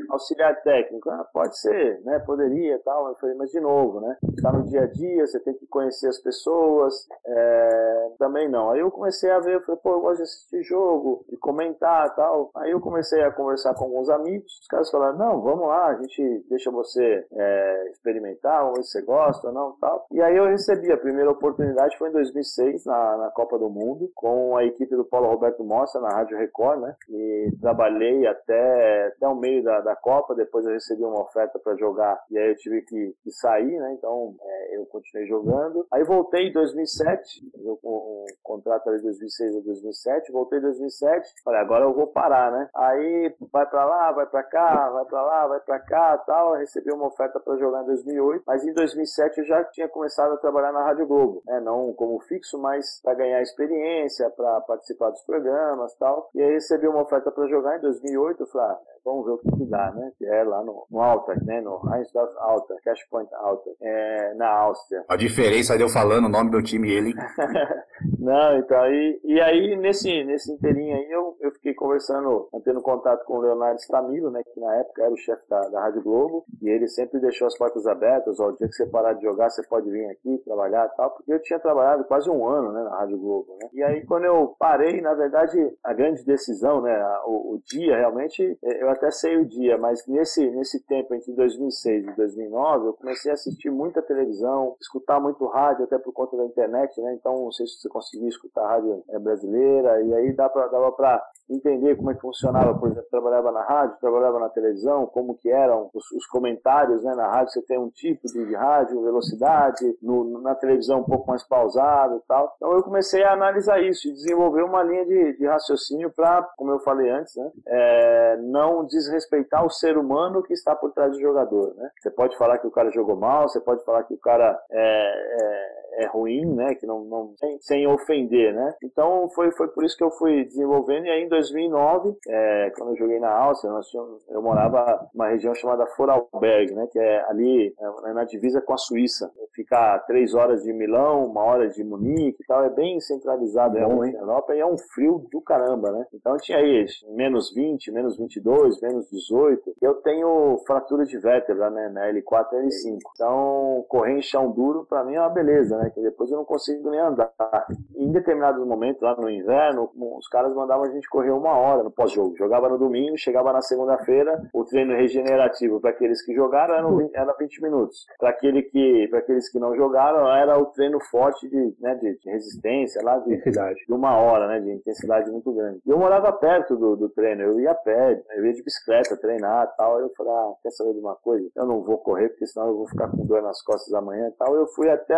auxiliar técnico, ah, pode ser, né? Poderia tal. Eu falei, mas de novo, né? Está no dia a dia, você tem que conhecer as pessoas. É, também não. Aí eu comecei a ver, eu falei, pô, eu gosto de assistir jogo, de comentar tal. Aí eu comecei a conversar com alguns amigos. Os caras falaram, não, vamos lá, a gente deixa você é, experimentar, vamos ver se você gosta ou não tal. E aí eu recebi a primeira oportunidade, foi em 2006, na, na Copa do Mundo, com a equipe do Paulo Roberto Mostra, na Rádio Record, né? E trabalhei até, até o meio da, da Copa, depois eu recebi uma oferta para jogar e aí eu tive que, que sair, né? Então é, eu continuei jogando. Aí voltei em 2007, eu com um contrato ali de 2006 a 2007, voltei em 2007, falei, agora eu vou parar, né? Aí vai para lá, vai para cá, vai para lá, vai para cá, tal. Eu recebi uma oferta para jogar em 2008, mas em 2007 eu já tinha começado a trabalhar na Rádio Globo, né? Não como fixo, mas para ganhar experiência, para participar dos programas, tal. E aí recebi uma oferta para jogar em 2008, eu falei, ah, vamos ver o que, que dá, né? Que é lá no, no Alta, né? No Reinsdorf Alta, Cash Point Alta, é, na Áustria. A diferença de eu falando o nome do time ele. Não, então, e, e aí nesse, nesse inteirinho aí eu, eu fiquei conversando, mantendo contato com o Leonardo Stamilo, né? Que na época era o chefe da, da Rádio Globo, e ele sempre deixou as portas abertas, ó, o dia que você parar de jogar, você pode vir aqui trabalhar e tal, porque eu tinha trabalhado quase um ano, né? Na Rádio Globo, né? E aí quando eu parei, na verdade, a grande decisão, né? O, o dia realmente, é, eu até sei o dia, mas nesse, nesse tempo entre 2006 e 2009, eu comecei a assistir muita televisão, escutar muito rádio, até por conta da internet, né? Então, não sei se você conseguia escutar rádio é, brasileira, e aí dava para entender como é que funcionava, por exemplo, trabalhava na rádio, trabalhava na televisão, como que eram os, os comentários, né? Na rádio você tem um tipo de, de rádio, velocidade, no, na televisão um pouco mais pausado e tal. Então eu comecei a analisar isso e desenvolver uma linha de, de raciocínio para, como eu falei antes, né? É, não desrespeitar o ser humano que está por trás do jogador, né? Você pode falar que o cara jogou mal, você pode falar que o cara é, é é ruim, né? Que não, não sem, sem, ofender, né? Então foi, foi por isso que eu fui desenvolvendo. E aí em 2009, é, quando eu joguei na Áustria, nós tínhamos, eu morava numa região chamada Vorarlberg, né? Que é ali é, na divisa com a Suíça. Fica três horas de Milão, uma hora de Munique e tal. É bem centralizado é, na Europa e é um frio do caramba, né? Então tinha aí menos 20, menos 22, menos 18. Eu tenho fratura de vértebra, né? Na L4 e L5. Então correr em chão duro para mim é uma beleza, né? Que depois eu não consigo nem andar. Em determinados momentos, lá no inverno, os caras mandavam a gente correr uma hora no pós-jogo. Jogava no domingo, chegava na segunda-feira, o treino regenerativo para aqueles que jogaram era 20, era 20 minutos. Para aquele que, aqueles que não jogaram, era o treino forte de, né, de, de resistência, lá de, de, uma hora, né? De intensidade muito grande. E eu morava perto do, do treino, eu ia a pé, eu ia de bicicleta treinar tal. Eu falei, ah, quer saber de uma coisa? Eu não vou correr, porque senão eu vou ficar com dor nas costas amanhã e tal. Eu fui até,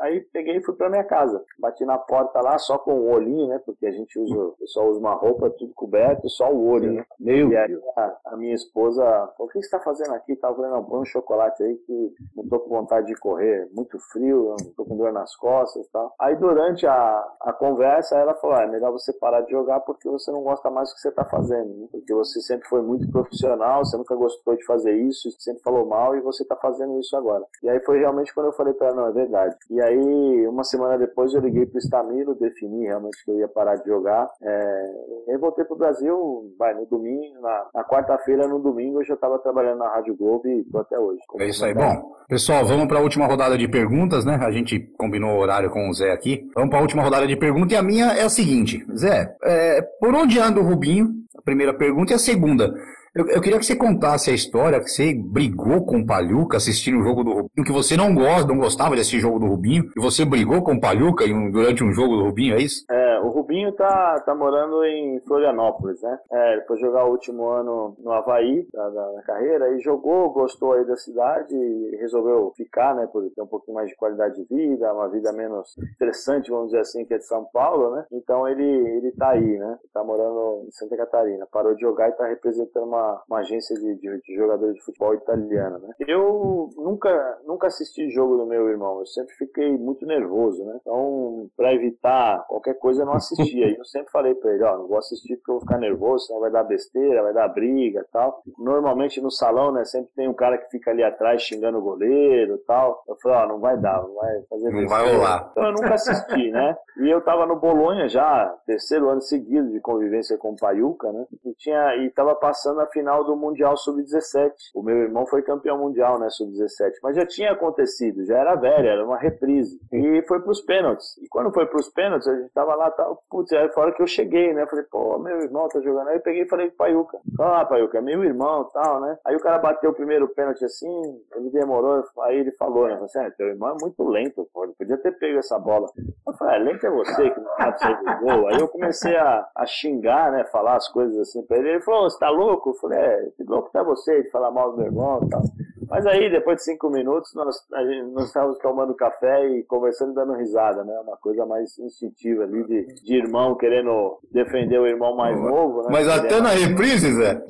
aí peguei e fui para minha casa. Bati na porta lá só com o olhinho, né? Porque a gente usa, o pessoal usa uma roupa tudo coberto, só o olho, né? Meu e aí a, a, minha esposa falou, o que você está fazendo aqui? Eu falei, não, põe um chocolate aí que não tô com vontade de correr, muito frio, não tô com dor nas costas e tal. Aí durante a, a conversa ela falou, ah, é melhor você parar de jogar porque você não gosta mais do que você está fazendo, né? porque você sempre foi muito profissional, você nunca gostou de fazer isso, sempre falou mal e você está fazendo isso agora. E aí foi realmente quando eu falei para ela, não, é verdade. E aí, uma semana depois, eu liguei pro Stamilo, defini realmente que eu ia parar de jogar. É, eu voltei pro Brasil, vai, no domingo, na, na quarta-feira, no domingo, eu já estava trabalhando na Rádio Globo e tô até hoje. É isso aí. Bom, pessoal, vamos para a última rodada de perguntas, né? A gente combinou o horário com o Zé aqui. Vamos para a última rodada de perguntas e a minha é a seguinte. Zé, é, por onde anda o Rubinho? A primeira pergunta e a segunda. Eu, eu, queria que você contasse a história que você brigou com o Palhuca assistindo o jogo do Rubinho, que você não gosta, não gostava de assistir o jogo do Rubinho, e você brigou com o Palhuca durante um jogo do Rubinho, é isso? É, o Rubinho tá, tá morando em Florianópolis, né? É, ele foi jogar o último ano no Havaí, da, da carreira, e jogou, gostou aí da cidade e resolveu ficar, né? Por ter um pouquinho mais de qualidade de vida, uma vida menos estressante, vamos dizer assim, que é de São Paulo, né? Então ele, ele tá aí, né? Tá morando em Santa Catarina. Parou de jogar e tá representando uma uma, agência de, de, de, jogadores de futebol italiana, né? Eu nunca, nunca assisti jogo do meu irmão, eu sempre fiquei muito nervoso, né? Então, para evitar qualquer coisa, eu não assistia. E eu sempre falei para ele, ó, oh, não vou assistir porque eu vou ficar nervoso, senão vai dar besteira, vai dar briga e tal. Normalmente no salão, né, sempre tem um cara que fica ali atrás xingando o goleiro e tal. Eu falei, ó, oh, não vai dar, não vai fazer Não vai rolar. Então eu nunca assisti, né? E eu tava no Bolonha já, terceiro ano seguido de convivência com o Paiuca, né? E tinha, e tava passando a final do Mundial Sub-17. O meu irmão foi campeão mundial, né, Sub-17. Mas já tinha acontecido, já era velho, era uma reprise. E foi pros pênaltis. E quando foi pros pênaltis, a gente tava lá, tal, putz, aí fora que eu cheguei, né? Falei, pô, meu irmão tá jogando. Aí eu peguei e falei Paiuca, ah, Paiuca, é meu irmão tal, né? Aí o cara bateu o primeiro pênalti assim, ele demorou, aí ele falou, né? Falei assim, ah, teu irmão é muito lento, pô, ele podia ter pego essa bola. Eu falei, ah, lento é você que não sabe sair do gol. Aí eu comecei a, a xingar, né? Falar as coisas assim pra ele. Ele falou, você tá louco? Eu falei, falei, é, que louco tá você de falar mal do meu irmão e tal. Mas aí, depois de cinco minutos, nós, gente, nós estávamos tomando café e conversando e dando risada, né? Uma coisa mais instintiva ali de, de irmão querendo defender o irmão mais novo, né? Mas até na reprise, Zé.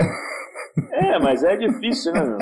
É, mas é difícil, né, meu?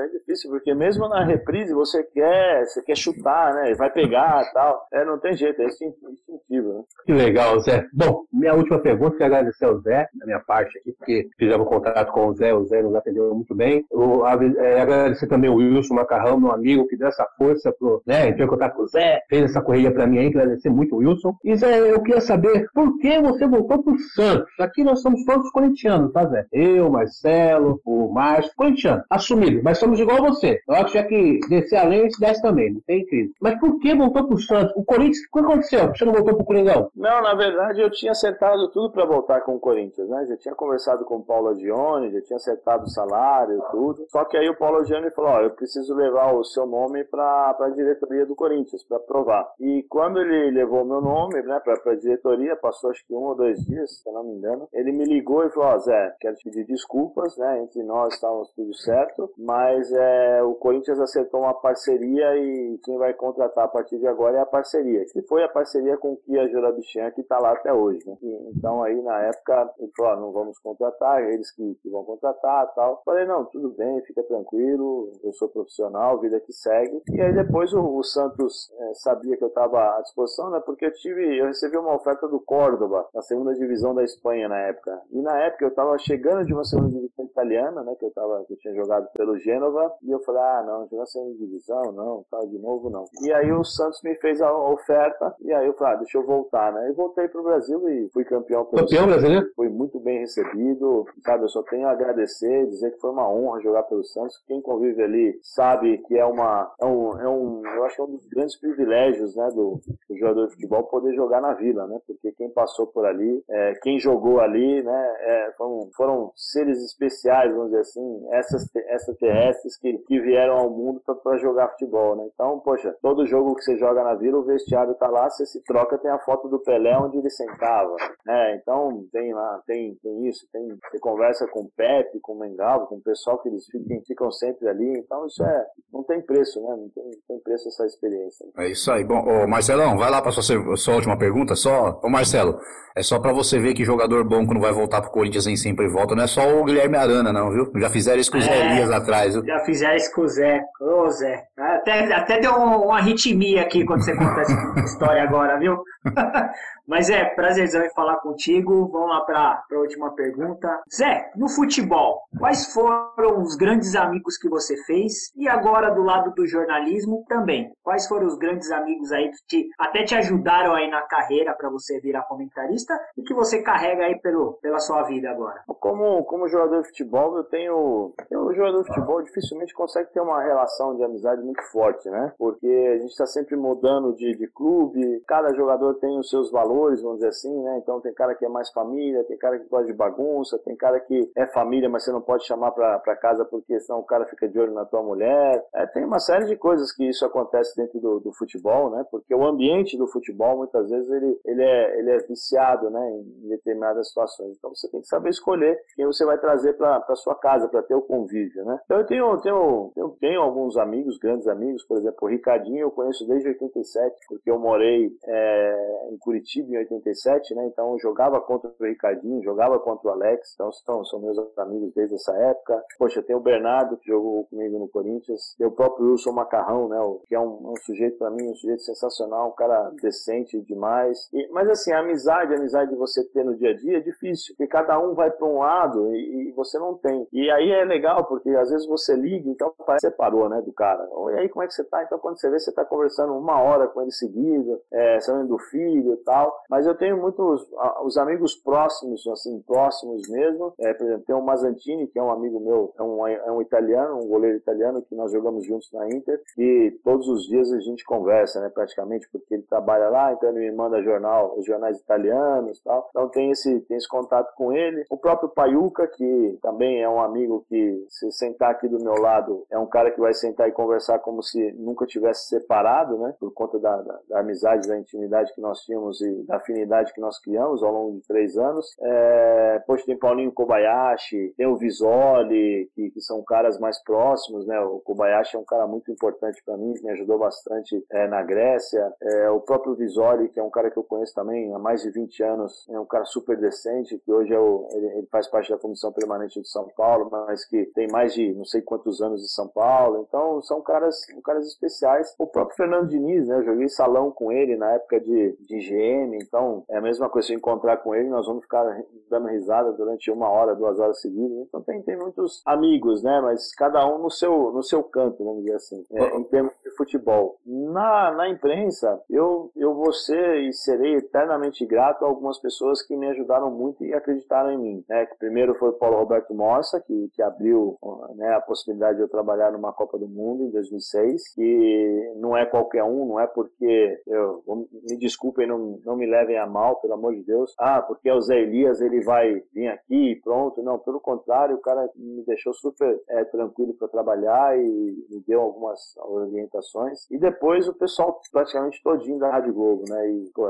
É difícil, porque mesmo na reprise você quer, você quer chutar, né? Vai pegar e tal. É, não tem jeito, é instintivo, né? Que legal, Zé. Bom, minha última pergunta, quero agradecer ao Zé, da minha parte aqui, porque fizemos contato com o Zé, o Zé nos atendeu muito bem. Eu, é, agradecer também o Wilson Macarrão, meu amigo, que deu essa força pro, né? Entrou em contato com o Zé, fez essa corrida pra mim aí, agradecer muito o Wilson. E Zé, eu queria saber por que você voltou pro Santos? Aqui nós somos todos corintianos, tá, Zé? Eu, Marcelo, o Márcio, corintiano, assumido, mas somos igual a você. Eu acho que é que descer além se desce também, não tem crise. Mas por que voltou pro Santos? O Corinthians, o que aconteceu? Você não voltou pro Coringão? Não, na verdade eu tinha acertado tudo para voltar com o Corinthians, né? Já tinha conversado com o Paulo Adione, já tinha acertado o salário tudo. Só que aí o Paulo Adione falou: Ó, eu preciso levar o seu nome para a diretoria do Corinthians, para provar. E quando ele levou meu nome, né, para a diretoria, passou acho que um ou dois dias, se eu não me engano, ele me ligou e falou: Ó, Zé, quero te pedir desculpas, né? Entre nós estávamos tudo certo, mas é, o Corinthians acertou uma parceria e quem vai contratar a partir de agora é a parceria, que foi a parceria com o Kia Jurabichan, que está lá até hoje. Né? E, então aí na época ele falou, ah, não vamos contratar, eles que, que vão contratar tal. Falei, não, tudo bem, fica tranquilo, eu sou profissional, vida que segue. E aí depois o, o Santos é, sabia que eu estava à disposição, né? Porque eu tive, eu recebi uma oferta do Córdoba, na segunda divisão da Espanha na época. E na época eu estava chegando de uma segunda divisão italiana, né? Que eu tava, que eu tinha jogado pelo Gênova, e eu falei, ah, não, jogar segunda divisão, não, tá, de novo não. E aí o Santos me fez a oferta, e aí eu falei, ah, deixa eu voltar, né? E voltei pro Brasil e fui campeão pelo Campeão brasileiro? Fui muito bem recebido, sabe? Eu só tenho a agradecer, dizer que foi uma honra jogar pelo Santos. Quem convive ali sabe que é uma, é um, é um eu acho que é um dos grandes privilégios, né, do, do jogador de futebol poder jogar na Vila, né? Porque quem passou por ali, é, quem jogou ali, né, é, foram, foram seres especiais, vamos dizer assim, essas, essas terrestres que, que vieram ao mundo para jogar futebol, né? Então, poxa, todo jogo que você joga na Vila, o vestiário tá lá, você se troca, tem a foto do Pelé onde ele sentava, né? Então, tem lá, tem, tem isso, tem, você conversa com o Pepe, com o Mengalvo, com o pessoal que eles ficam, ficam sempre ali, então isso é, não tem preço, né? Não tem, não tem preço essa experiência. É isso aí. Bom, ô Marcelão, vai lá para sua, sua última pergunta, só, ô Marcelo, é só para você ver que jogador bom quando vai voltar pro Corinthians em sempre volta, não é só o Guilherme Arana, não, viu? Já fizeram isso com o Zé é, Elias atrás, viu? Já fizeram isso com o Zé. Ô, Zé. Até, até deu uma arritmia aqui quando você conta essa história agora, viu? Mas é, prazerzão em falar contigo. Vamos lá para a última pergunta. Zé, no futebol, quais foram os grandes amigos que você fez? E agora do lado do jornalismo também. Quais foram os grandes amigos aí que te, até te ajudaram aí na carreira para você virar comentarista e que você carrega aí pelo, pela sua vida agora? Como, como jogador de futebol, eu tenho. O jogador de futebol dificilmente consegue ter uma relação de amizade muito forte, né? Porque a gente está sempre mudando de, de clube, cada jogador tem os seus valores valores, vamos dizer assim, né? Então tem cara que é mais família, tem cara que gosta de bagunça, tem cara que é família, mas você não pode chamar para casa porque senão o cara fica de olho na tua mulher. É, tem uma série de coisas que isso acontece dentro do, do, futebol, né? Porque o ambiente do futebol, muitas vezes, ele, ele, é, ele é viciado, né? Em determinadas situações. Então você tem que saber escolher quem você vai trazer para sua casa, para ter o convívio, né? Então eu tenho, tenho, tenho, tenho alguns amigos, grandes amigos, por exemplo, o Ricardinho eu conheço desde 87, porque eu morei é, em Curitiba em 87, né? Então eu jogava contra o Ricardinho, jogava contra o Alex, então são, são meus amigos desde essa época. Poxa, tem o Bernardo que jogou comigo no Corinthians, tem o próprio Wilson Macarrão, né? Que é um, um sujeito para mim, um sujeito sensacional, um cara decente demais. E, mas assim, a amizade, a amizade de você ter no dia a dia é difícil, porque cada um vai para um lado e, e, você não tem. E aí é legal, porque às vezes você liga, então parece que você parou, né, do cara. E aí, como é que você tá? Então quando você vê, você tá conversando uma hora com ele seguido, é, sabendo do filho e tal. Mas eu tenho muitos os amigos próximos, assim, próximos mesmo. É, por exemplo, tem o Mazantini, que é um amigo meu, é um, é um italiano, um goleiro italiano, que nós jogamos juntos na Inter. E todos os dias a gente conversa, né, praticamente, porque ele trabalha lá, então ele me manda jornal, os jornais italianos tal. Então tem esse, tem esse contato com ele. O próprio Paiuca, que também é um amigo que, se sentar aqui do meu lado, é um cara que vai sentar e conversar como se nunca tivesse separado, né, por conta da, da, da amizade, da intimidade que nós tínhamos e da afinidade que nós criamos ao longo de três anos. É, tem Paulinho Kobayashi, tem o Visoli, que, que, são caras mais próximos, né? O Kobayashi é um cara muito importante para mim, me ajudou bastante é, na Grécia. É, o próprio Visoli, que é um cara que eu conheço também há mais de 20 anos, é um cara super decente, que hoje é o, ele, ele faz parte da comissão permanente de São Paulo, mas que tem mais de não sei quantos anos de São Paulo. Então são caras, caras especiais. O próprio Fernando Diniz, né? Eu joguei salão com ele na época de, de GM, então, é a mesma coisa se eu encontrar com ele, nós vamos ficar dando risada durante uma hora, duas horas seguidas. Então tem, tem muitos amigos, né? Mas cada um no seu, no seu canto, vamos dizer assim, é, em termos de futebol. Na, na imprensa, eu, eu vou ser e serei eternamente grato a algumas pessoas que me ajudaram muito e acreditaram em mim. Né? Que primeiro foi o Paulo Roberto Mossa, que, que abriu né, a possibilidade de eu trabalhar numa Copa do Mundo em 2006. E não é qualquer um, não é porque eu, me desculpem, não, não me levem a mal, pelo amor de Deus. Ah, porque é o Zé Elias ele vai vir aqui e pronto. Não, pelo contrário, o cara me deixou super é, tranquilo para trabalhar e me deu algumas orientações. E depois o pessoal praticamente todinho da Rádio Globo, né? E pô,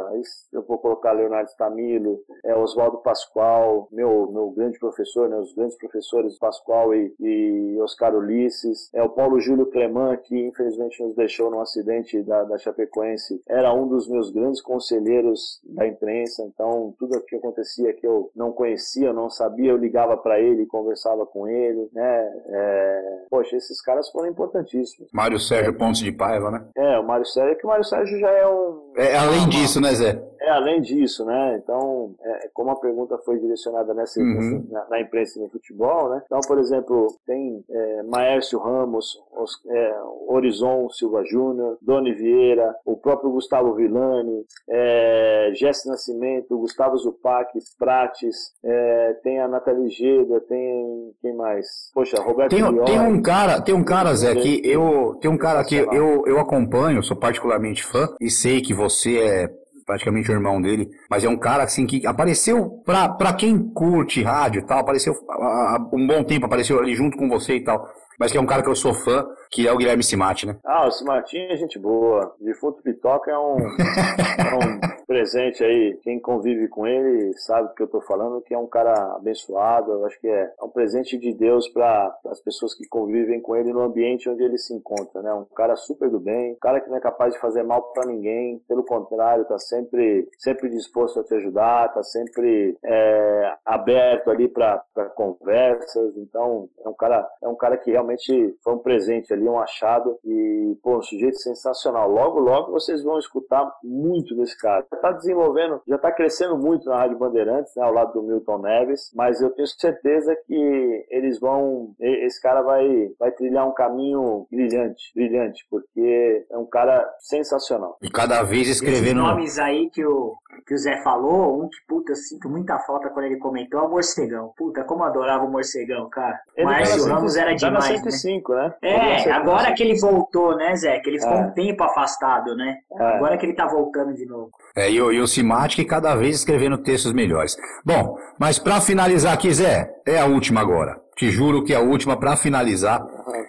eu vou colocar Leonardo Stamilo, é, Oswaldo Pascoal, meu, meu grande professor, né? Os grandes professores Pascoal e, e Oscar Ulisses, é o Paulo Júlio Cleman, que infelizmente nos deixou num acidente da, da Chapecoense, era um dos meus grandes conselheiros amigos da imprensa, então tudo que acontecia que eu não conhecia, não sabia, eu ligava para ele, conversava com ele, né? É... Poxa, esses caras foram importantíssimos. Mário Sérgio Pontes de Paiva, né? É, o Mário Sérgio, que o Mário Sérgio já é um. É além disso, né, Zé? É além disso, né? Então, é, como a pergunta foi direcionada nessa, uhum. na, na, imprensa e no futebol, né? Então, por exemplo, tem é, Maércio Ramos, os, é, Horizon Silva Júnior, Doni Vieira, o próprio Gustavo Villani, é, Jesse Nascimento, Gustavo Zupac, Prates, é, tem a Nathalie Geda, tem quem mais? Poxa, Roberto tem, tem um cara, tem um cara, Zé, que eu tem um cara que eu, eu acompanho, sou particularmente fã e sei que você é praticamente o irmão dele, mas é um cara assim que apareceu pra, pra quem curte rádio e tal, apareceu há um bom tempo, apareceu ali junto com você e tal mas que é um cara que eu sou fã, que é o Guilherme Simati, né? Ah, o Simatinho é gente boa. Defunto Pitoca é um, é um presente aí. Quem convive com ele sabe do que eu tô falando, que é um cara abençoado. Eu acho que é, é um presente de Deus para as pessoas que convivem com ele no ambiente onde ele se encontra, né? Um cara super do bem, um cara que não é capaz de fazer mal para ninguém, pelo contrário, tá sempre, sempre disposto a te ajudar, tá sempre é, aberto ali para conversas. Então, é um cara, é um cara que realmente realmente foi um presente ali, um achado e, pô, um sujeito sensacional. Logo, logo vocês vão escutar muito desse cara. Já está desenvolvendo, já está crescendo muito na Rádio Bandeirantes, né, ao lado do Milton Neves, mas eu tenho certeza que eles vão, esse cara vai, vai trilhar um caminho brilhante, brilhante, porque é um cara sensacional. E cada vez escrevendo... Esses nomes aí que o, que o Zé falou, um que, puta, eu sinto muita falta quando ele comentou, é o Morcegão. Puta, como eu adorava o Morcegão, cara. Ele Márcio Ramos era demais. 105, né? É, agora que ele voltou, né, Zé? Que ele ficou é. um tempo afastado, né? É. Agora que ele tá voltando de novo. É, e o, e o Simatic cada vez escrevendo textos melhores. Bom, mas para finalizar aqui, Zé, é a última agora. Te juro que é a última para finalizar.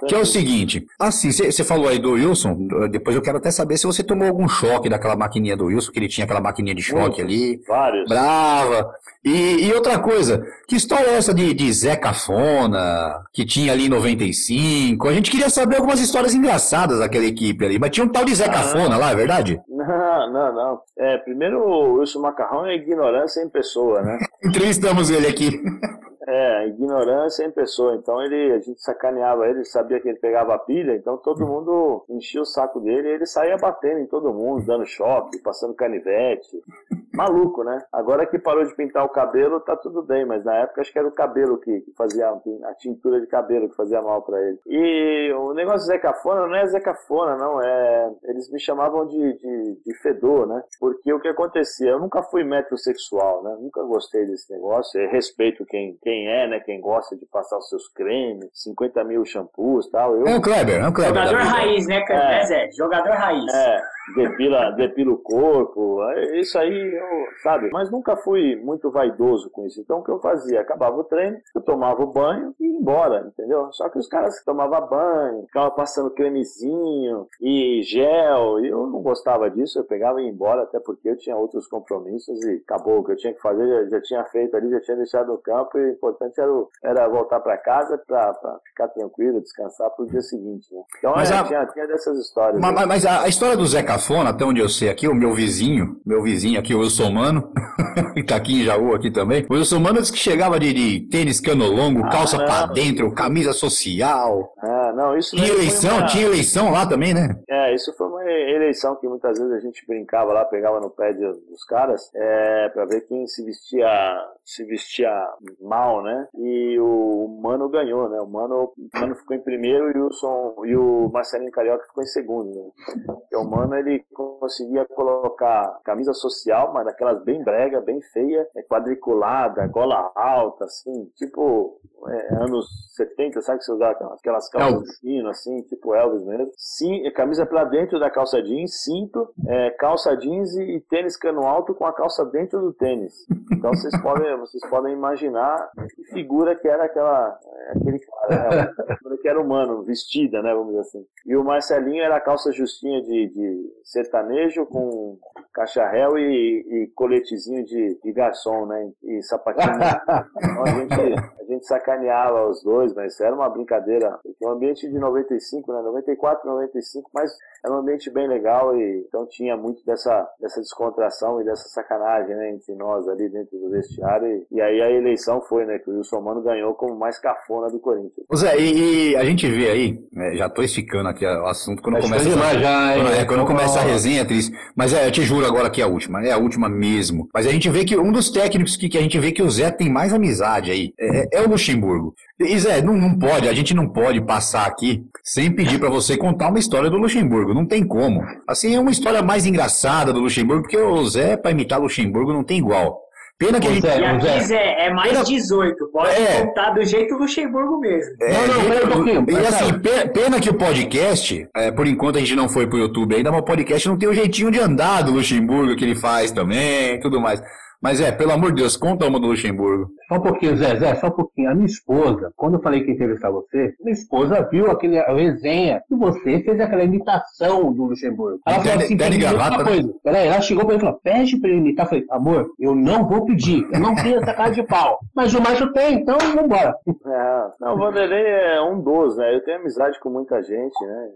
Que é o seguinte, assim, você falou aí do Wilson, depois eu quero até saber se você tomou algum choque daquela maquininha do Wilson, que ele tinha aquela maquininha de choque Muitos, ali. Vários. Brava. E, e, outra coisa, que história é essa de, de Zé Cafona, que tinha ali em 95? A gente queria saber algumas histórias engraçadas daquela equipe ali, mas tinha um tal de Zé ah, Cafona lá, é verdade? Não, não, não. É, primeiro o Wilson Macarrão é ignorância em pessoa, né? Entrevistamos ele aqui. É, ignorância em pessoa. Então ele, a gente sacaneava ele, sabia que ele pegava a pilha, então todo mundo enchia o saco dele e ele saía batendo em todo mundo, dando choque, passando canivete. Maluco, né? Agora que parou de pintar o cabelo, tá tudo bem, mas na época acho que era o cabelo que, que fazia a tintura de cabelo que fazia mal para ele. E o negócio de Zé Cafona não é Zé Cafona, não. É, eles me chamavam de, de, de fedor, né? Porque o que acontecia? Eu nunca fui metrosexual, né? Nunca gostei desse negócio. Eu respeito quem, quem é, né? Quem gosta de passar os seus cremes, 50 mil shampoos e tal. Eu... É o Kleber, é o Kleber. Jogador raiz, né, é. Zé? Jogador raiz. É, depila, depila o corpo, é, isso aí, eu, sabe? Mas nunca fui muito vaidoso com isso. Então o que eu fazia? Acabava o treino, eu tomava o banho e ia embora, entendeu? Só que os caras tomavam banho, ficavam passando cremezinho e gel, e eu não gostava disso, eu pegava e ia embora, até porque eu tinha outros compromissos e acabou o que eu tinha que fazer, já, já tinha feito ali, já tinha deixado no campo e importante era, era voltar para casa para ficar tranquilo, descansar para o dia seguinte. Né? Então mas é, a, tinha, tinha dessas histórias. Mas, mas a, a, história do Zé Cafona, até onde eu sei aqui, o meu vizinho, meu vizinho aqui, o Wilson Mano, que tá aqui em Jaú aqui também, o Wilson Mano disse que chegava de, de tênis cano longo, ah, calça para dentro, camisa social. Ah, não, isso tinha eleição, uma... tinha eleição lá também, né? É, isso foi uma eleição que muitas vezes a gente brincava lá, pegava no pé de, dos caras, é, para ver quem se vestia se vestia mal, né? E o Mano ganhou, né? O Mano, o Mano ficou em primeiro e o, Som, e o Marcelinho Carioca ficou em segundo. Né? Porque o Mano ele conseguia colocar camisa social, mas daquelas bem brega, bem feia, é quadriculada, gola alta, assim, tipo é, anos 70, sabe que você usava aquelas calças de assim, tipo Elvis mesmo. Sim, camisa pra dentro da calça jeans, cinto, é, calça jeans e, e tênis cano alto com a calça dentro do tênis. Então vocês podem, vocês podem imaginar que figura que era aquela, aquele cara, né, que era humano, vestida, né, vamos dizer assim. E o Marcelinho era calça justinha de, de sertanejo com cacharel e, e coletezinho de, de garçom, né, e sapatinho. Então a gente, a gente sacaneava os dois, mas era uma brincadeira. Porque o ambiente de 95, né, 94, 95, mas era um ambiente bem legal e então tinha muito dessa, dessa descontração e dessa sacanagem, né, entre nós ali dentro do vestiário. E, e aí a eleição foi, né, que o Wilson Mano ganhou como mais cafona do Corinthians. Zé, e, e a gente vê aí, né, já tô esticando aqui o assunto quando Tá começa já, quando, é, quando começa a resenha, Tris. Mas é, eu te juro agora que é a última, é a última mesmo. Mas a gente vê que um dos técnicos que, que a gente vê que o Zé tem mais amizade aí é, é o Luxemburgo. E Zé, não, não pode, a gente não pode passar aqui sem pedir pra você contar uma história do Luxemburgo. Não tem como. Assim, é uma história mais engraçada do Luxemburgo, porque o Zé, pra imitar Luxemburgo, não tem igual. Pena que a Ô, gente. Zé, E aqui, Zé. Zé, é mais Pena- 18. Pode É. contar do jeito Luxemburgo mesmo. É, Não, não, peraí um pouquinho. E assim, pe- pena que o podcast, é, por enquanto a gente não foi pro YouTube ainda, mas o podcast não tem o jeitinho de andar do Luxemburgo que ele faz também, tudo mais. Mas é, pelo amor de Deus, conta uma do Luxemburgo. Só um pouquinho, Zé, Zé, só um pouquinho. A minha esposa, quando eu falei que ia entrevistar você, minha esposa viu aquele a resenha que você fez aquela imitação do Luxemburgo. Ela falou assim, "Tem outra né?" coisa. Peraí, ela chegou pra mim e falou, pede pra ele imitar. Eu falei, amor, eu não vou pedir, eu não tenho essa cara de pau. Mas o Márcio tem, então vambora. É, não, o Vanderlei é um dos, né? Eu tenho amizade com muita gente, né?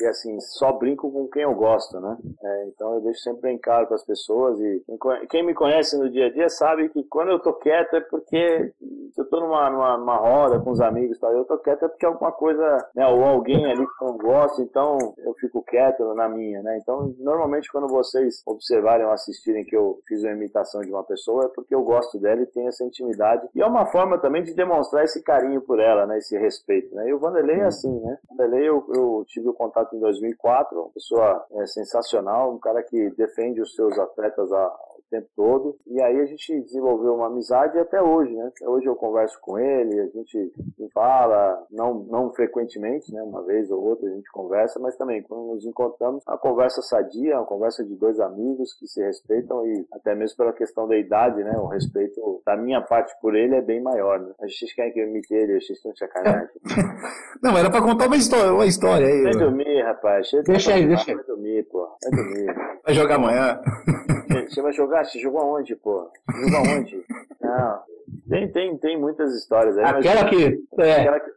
E assim, só brinco com quem eu gosto, né? É, então eu deixo sempre bem claro para as pessoas e quem, me conhece no dia a dia sabe que quando eu tô quieto é porque se eu tô numa, numa, numa roda com os amigos e tal, eu tô quieto é porque alguma coisa, né? Ou alguém ali que eu não gosto, então eu fico quieto na minha, né? Então, normalmente quando vocês observarem ou assistirem que eu fiz uma imitação de uma pessoa é porque eu gosto dela e tenho essa intimidade. E é uma forma também de demonstrar esse carinho por ela, né? Esse respeito, né? E o Vanderlei é assim, né? O Vanderlei eu, eu tive o contato em 2004, uma pessoa é, sensacional, um cara que defende os seus atletas a, tempo todo. E aí a gente desenvolveu uma amizade até hoje, né? Até hoje eu converso com ele, a gente fala, não, não frequentemente, né? Uma vez ou outra a gente conversa, mas também quando nos encontramos, a conversa sadia, uma conversa de dois amigos que se respeitam e até mesmo pela questão da idade, né? O respeito da minha parte por ele é bem maior, né? A gente quer que eu imite ele, vocês estão de sacanagem. Não, era pra contar uma história, uma história aí. Vai dormir, rapaz. Deixa aí, deixa aí. Vai dormir, pô. Vai dormir. Vai jogar amanhã. Você vai jogar? Você jogou aonde, pô? Você jogou aonde? Não. Tem, tem, tem muitas histórias aí. mas- Aquela que. É, Aquela que,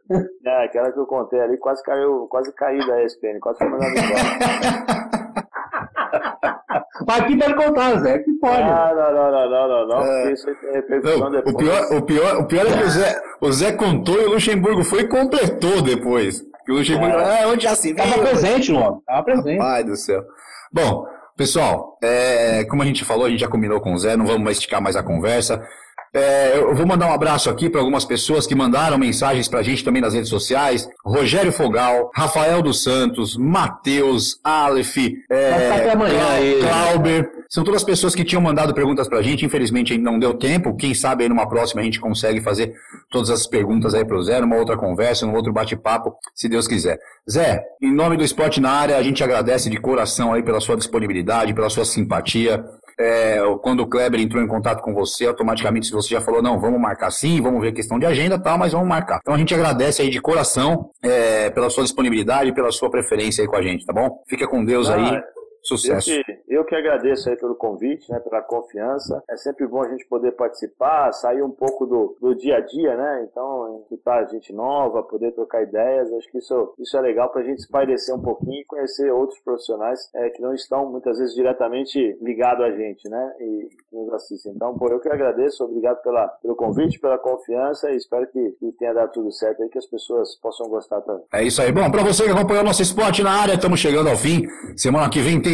é, aquela que eu contei ali quase caiu, quase caí da ESPN, quase foi mandado embora. mas aqui pode contar, Zé, que pode. Ah, não, não, não, não, não, não, É. porque isso aí tem repercussão Não, depois. o, pior, o, pior, o pior é que o Zé, o Zé contou e o Luxemburgo foi e completou depois. Que o Luxemburgo, ah, onde já se viu? Tava presente, Lobo. Tava presente. Pai do céu. Bom, pessoal, é, como a gente falou, a gente já combinou com o Zé, não vamos esticar mais a conversa. É, eu vou mandar um abraço aqui para algumas pessoas que mandaram mensagens para a gente também nas redes sociais. Rogério Fogal, Rafael dos Santos, Matheus, Aleph, é, Vai São todas pessoas que tinham mandado perguntas para a gente. Infelizmente não deu tempo. Quem sabe aí numa próxima a gente consegue fazer todas as perguntas aí para o Zé, numa outra conversa, num outro bate-papo, se Deus quiser. Zé, em nome do Esporte na Área, a gente agradece de coração aí pela sua disponibilidade, pela sua simpatia. É, quando o Kleber entrou em contato com você, automaticamente você já falou, não, vamos marcar sim, vamos ver questão de agenda tal, mas vamos marcar. Então a gente agradece aí de coração é, pela sua disponibilidade pela sua preferência aí com a gente, tá bom? Fica com Deus aí, Ah, Eu sucesso. que, eu que agradeço aí pelo convite, né, pela confiança. É sempre bom a gente poder participar, sair um pouco do, do dia a dia, né? Então, escutar gente nova, poder trocar ideias. Acho que isso, isso é legal para a gente espairecer um pouquinho e conhecer outros profissionais é, que não estão muitas vezes diretamente ligados a gente, né? E que nos assistem. Então, pô, eu que agradeço, obrigado pela, pelo convite, pela confiança e espero que, que tenha dado tudo certo aí, que as pessoas possam gostar também. É isso aí. Bom, para você que acompanhou nosso esporte na área, estamos chegando ao fim. Semana que vem tem